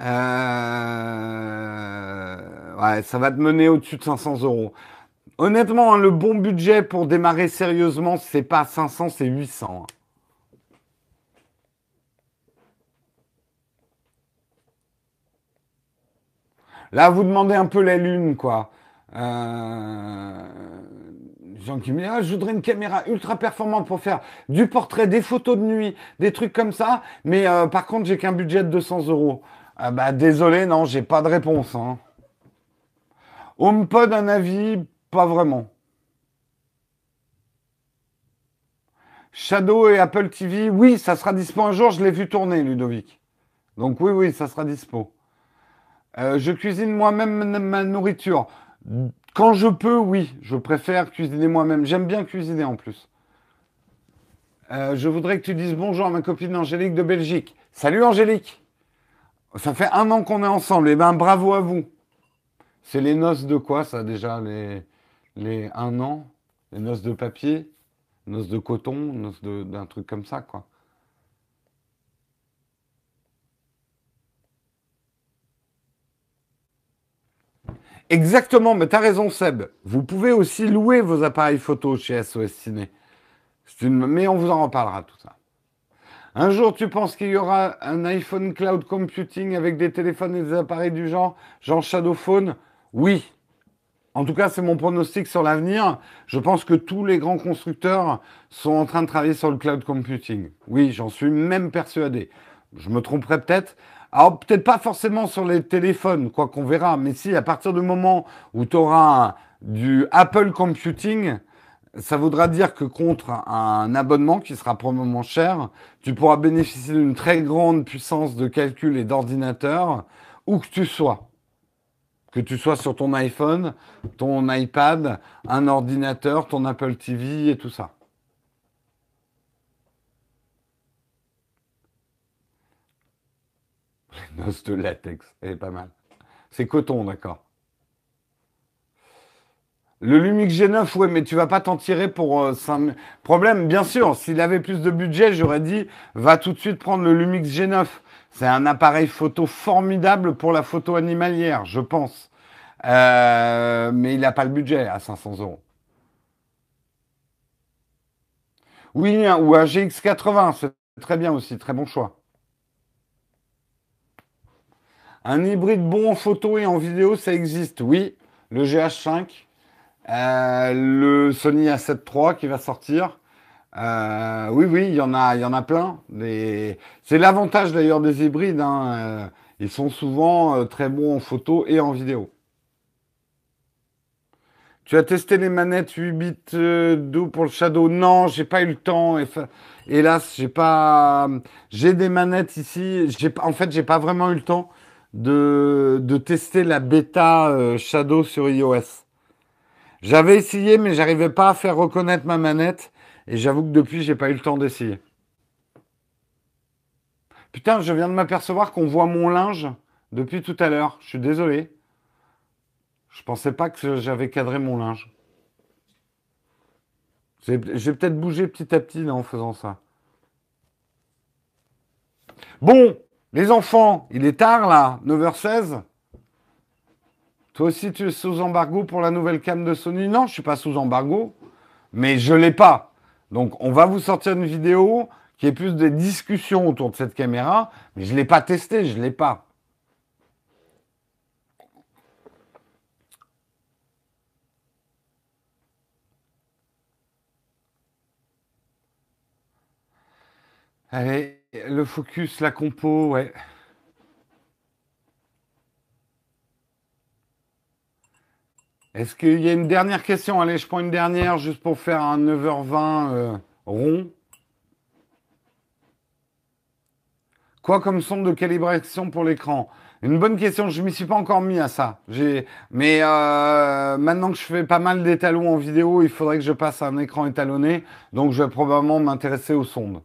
Euh, ouais, ça va te mener au-dessus de 500 euros. Honnêtement, hein, le bon budget pour démarrer sérieusement, c'est pas 500, c'est 800. Là, vous demandez un peu la lune, quoi. Euh qui me ah, je voudrais une caméra ultra performante pour faire du portrait, des photos de nuit, des trucs comme ça, mais euh, par contre, j'ai qu'un budget de 200 euros. Ah bah, désolé, non, j'ai pas de réponse. Hein. HomePod, un avis, pas vraiment. Shadow et Apple TV, oui, ça sera dispo un jour, je l'ai vu tourner, Ludovic. Donc oui, oui, ça sera dispo. Euh, je cuisine moi-même ma nourriture. Quand je peux, oui, je préfère cuisiner moi-même. J'aime bien cuisiner en plus. Euh, je voudrais que tu dises bonjour à ma copine Angélique de Belgique. Salut Angélique Ça fait un an qu'on est ensemble. Eh bien, bravo à vous. C'est les noces de quoi, ça, déjà Les, les un an? Les noces de papier? Noces de coton? Noces d'un truc comme ça, quoi. Exactement, mais tu as raison Seb. Vous pouvez aussi louer vos appareils photo chez SOS Ciné. Mais on vous en reparlera tout ça. Un jour, tu penses qu'il y aura un iPhone Cloud Computing avec des téléphones et des appareils du genre, genre Shadowphone Oui. En tout cas, c'est mon pronostic sur l'avenir. Je pense que tous les grands constructeurs sont en train de travailler sur le cloud computing. Oui, j'en suis même persuadé. Je me tromperai peut-être, alors peut-être pas forcément sur les téléphones, quoi qu'on verra, mais si à partir du moment où tu auras du Apple Computing, ça voudra dire que contre un abonnement qui sera probablement cher, tu pourras bénéficier d'une très grande puissance de calcul et d'ordinateur, où que tu sois. Que tu sois sur ton iPhone, ton iPad, un ordinateur, ton Apple TV et tout ça. Noce de latex, elle est pas mal. C'est coton, d'accord. Le Lumix G9, ouais, mais tu vas pas t'en tirer pour euh, Problème, bien sûr, s'il avait plus de budget, j'aurais dit, va tout de suite prendre le Lumix G9. C'est un appareil photo formidable pour la photo animalière, je pense. Euh, mais il n'a pas le budget à 500 euros. Oui, ou un GX80, c'est très bien aussi, très bon choix. Un hybride bon en photo et en vidéo, ça existe, oui. Le GH5, euh, le Sony A7 III qui va sortir. Euh, oui, oui, il y en a, il y en a plein. C'est l'avantage d'ailleurs des hybrides. Hein. Euh, ils sont souvent très bons en photo et en vidéo. Tu as testé les manettes 8 bits d'eau pour le Shadow? Non, j'ai pas eu le temps. Hélas, j'ai pas. J'ai des manettes ici. En fait, j'ai pas vraiment eu le temps de, tester la bêta Shadow sur iOS. J'avais essayé, mais j'arrivais pas à faire reconnaître ma manette. Et j'avoue que depuis, j'ai pas eu le temps d'essayer. Putain, je viens de m'apercevoir qu'on voit mon linge depuis tout à l'heure. Je suis désolé. Je pensais pas que j'avais cadré mon linge. J'ai peut-être bougé petit à petit en faisant ça. Bon, les enfants, il est tard là, 9h16. Toi aussi, tu es sous embargo pour la nouvelle cam de Sony Non, je suis pas sous embargo, mais je l'ai pas. Donc, on va vous sortir une vidéo qui est plus des discussions autour de cette caméra, mais je l'ai pas testée, je l'ai pas. Allez, le focus, la compo, ouais. Est-ce qu'il y a une dernière question? Allez, je prends une dernière juste pour faire un 9h20 euh, rond. Quoi comme son de calibration pour l'écran? Une bonne question, je ne m'y suis pas encore mis à ça. Mais euh, maintenant que je fais pas mal d'étalons en vidéo, il faudrait que je passe à un écran étalonné. Donc je vais probablement m'intéresser aux sondes.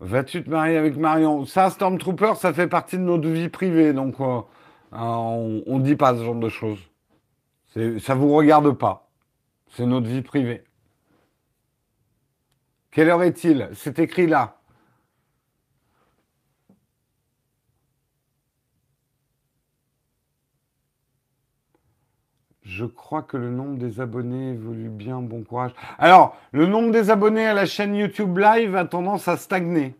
Vas-tu te marier avec Marion? Ça, Stormtrooper, ça fait partie de notre vie privée, donc euh, euh, on ne dit pas ce genre de choses. Ça vous regarde pas. C'est notre vie privée. Quelle heure est-il? C'est écrit là. Je crois que le nombre des abonnés évolue bien, bon courage. Alors, le nombre des abonnés à la chaîne YouTube Live a tendance à stagner.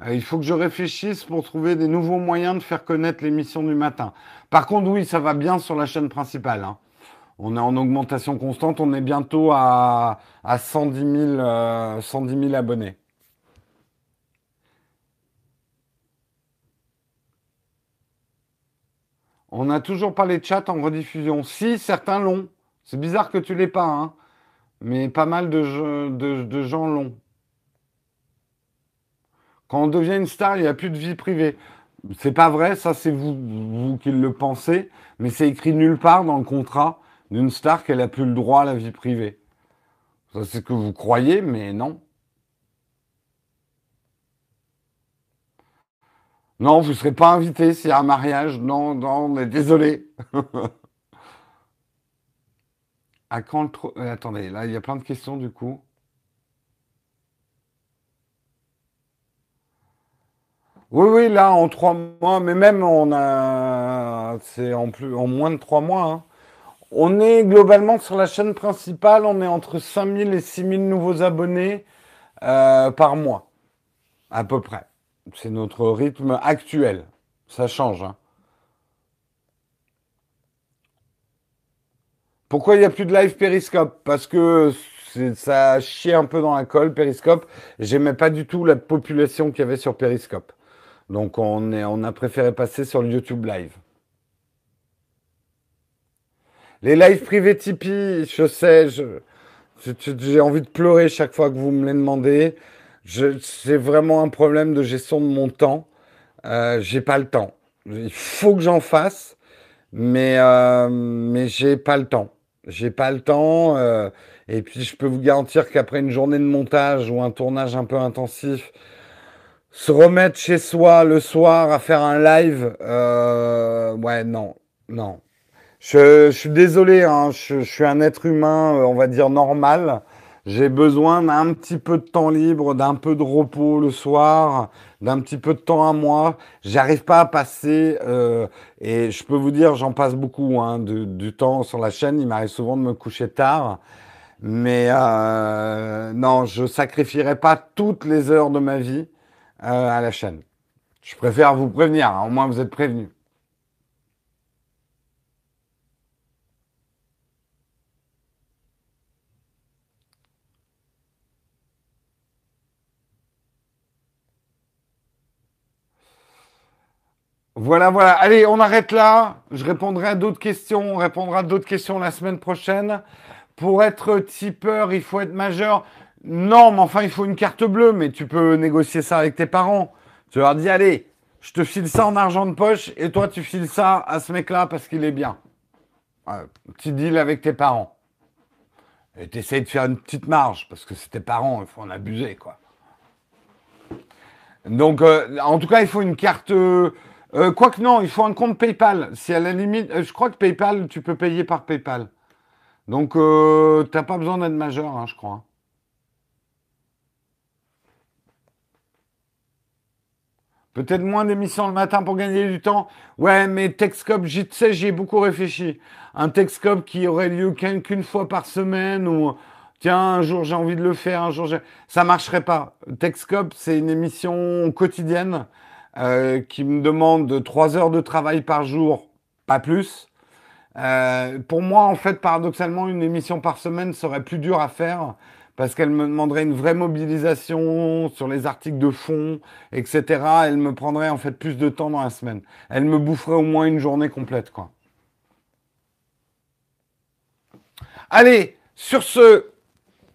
Euh, il faut que je réfléchisse pour trouver des nouveaux moyens de faire connaître l'émission du matin. Par contre, oui, ça va bien sur la chaîne principale. Hein. On est en augmentation constante, on est bientôt à, 110, 000, 110 000 abonnés. On n'a toujours pas les chats en rediffusion. Si, certains l'ont. C'est bizarre que tu l'aies pas, hein. mais pas mal de, gens l'ont. Quand on devient une star, il n'y a plus de vie privée. C'est pas vrai, ça c'est vous, vous qui le pensez, mais c'est écrit nulle part dans le contrat d'une star qu'elle a plus le droit à la vie privée. Ça c'est ce que vous croyez, mais non. Non, vous ne serez pas invité s'il y a un mariage. Non, non, mais désolé. à quand le. Euh, attendez, là, il y a plein de questions du coup. Oui, oui, là, en trois mois, mais même on a, c'est en plus, en moins de trois mois. Hein. On est globalement sur la chaîne principale, on est entre 5000 et 6000 nouveaux abonnés euh, par mois, à peu près. C'est notre rythme actuel. Ça change. Hein. Pourquoi il n'y a plus de live Periscope? Parce que ça chie un peu dans la colle, Periscope. J'aimais pas du tout la population qu'il y avait sur Periscope. Donc on, on a préféré passer sur le YouTube Live. Les lives privés Tipeee, je sais, j'ai envie de pleurer chaque fois que vous me les demandez c'est vraiment un problème de gestion de mon temps. Euh, j'ai pas le temps. Il faut que j'en fasse, mais euh, mais j'ai pas le temps. J'ai pas le temps. Euh, et puis je peux vous garantir qu'après une journée de montage ou un tournage un peu intensif, se remettre chez soi le soir à faire un live, euh, ouais non, Non. Je, suis désolé, hein, je, suis un être humain, euh, on va dire normal. J'ai besoin d'un petit peu de temps libre, d'un peu de repos le soir, d'un petit peu de temps à moi. J'arrive pas à passer, euh, et je peux vous dire, j'en passe beaucoup hein, du temps sur la chaîne. Il m'arrive souvent de me coucher tard. Mais euh, non, je sacrifierai pas toutes les heures de ma vie à la chaîne. Je préfère vous prévenir, hein, au moins vous êtes prévenus. Voilà, voilà. Allez, on arrête là. Je répondrai à d'autres questions. On répondra à d'autres questions la semaine prochaine. Pour être tipeur, il faut être majeur. Non, mais enfin, il faut une carte bleue. Mais tu peux négocier ça avec tes parents. Tu leur dis, allez, je te file ça en argent de poche et toi, tu files ça à ce mec-là parce qu'il est bien. petit deal avec tes parents. Et tu essayes de faire une petite marge parce que c'est tes parents, il faut en abuser, quoi. Donc, euh, en tout cas, il faut une carte. Euh, euh, quoique non, il faut un compte PayPal. Si à la limite, euh, je crois que PayPal, tu peux payer par PayPal. Donc, euh, t'as pas besoin d'être majeur, hein, je crois. Peut-être moins d'émissions le matin pour gagner du temps. Ouais, mais Texcop, j'y sais, j'y ai beaucoup réfléchi. Un Texcop qui aurait lieu qu'une fois par semaine ou tiens, un jour j'ai envie de le faire, un jour j'ai... Ça marcherait pas. Texcop, c'est une émission quotidienne euh, qui me demande trois heures de travail par jour, pas plus. Euh, pour moi, en fait, paradoxalement, une émission par semaine serait plus dure à faire parce qu'elle me demanderait une vraie mobilisation sur les articles de fond, etc. Elle me prendrait en fait plus de temps dans la semaine. Elle me boufferait au moins une journée complète, quoi. Allez, sur ce,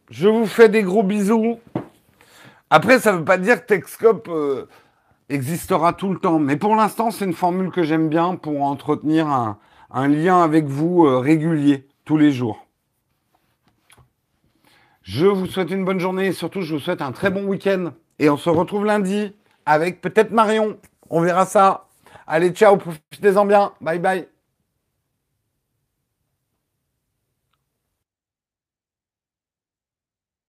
je vous fais des gros bisous. Après, ça ne veut pas dire que Texcope euh, existera tout le temps. Mais pour l'instant, c'est une formule que j'aime bien pour entretenir un, lien avec vous euh, régulier, tous les jours. Je vous souhaite une bonne journée et surtout, je vous souhaite un très bon week-end. Et on se retrouve lundi avec peut-être Marion. On verra ça. Allez, ciao, profitez-en bien. Bye bye.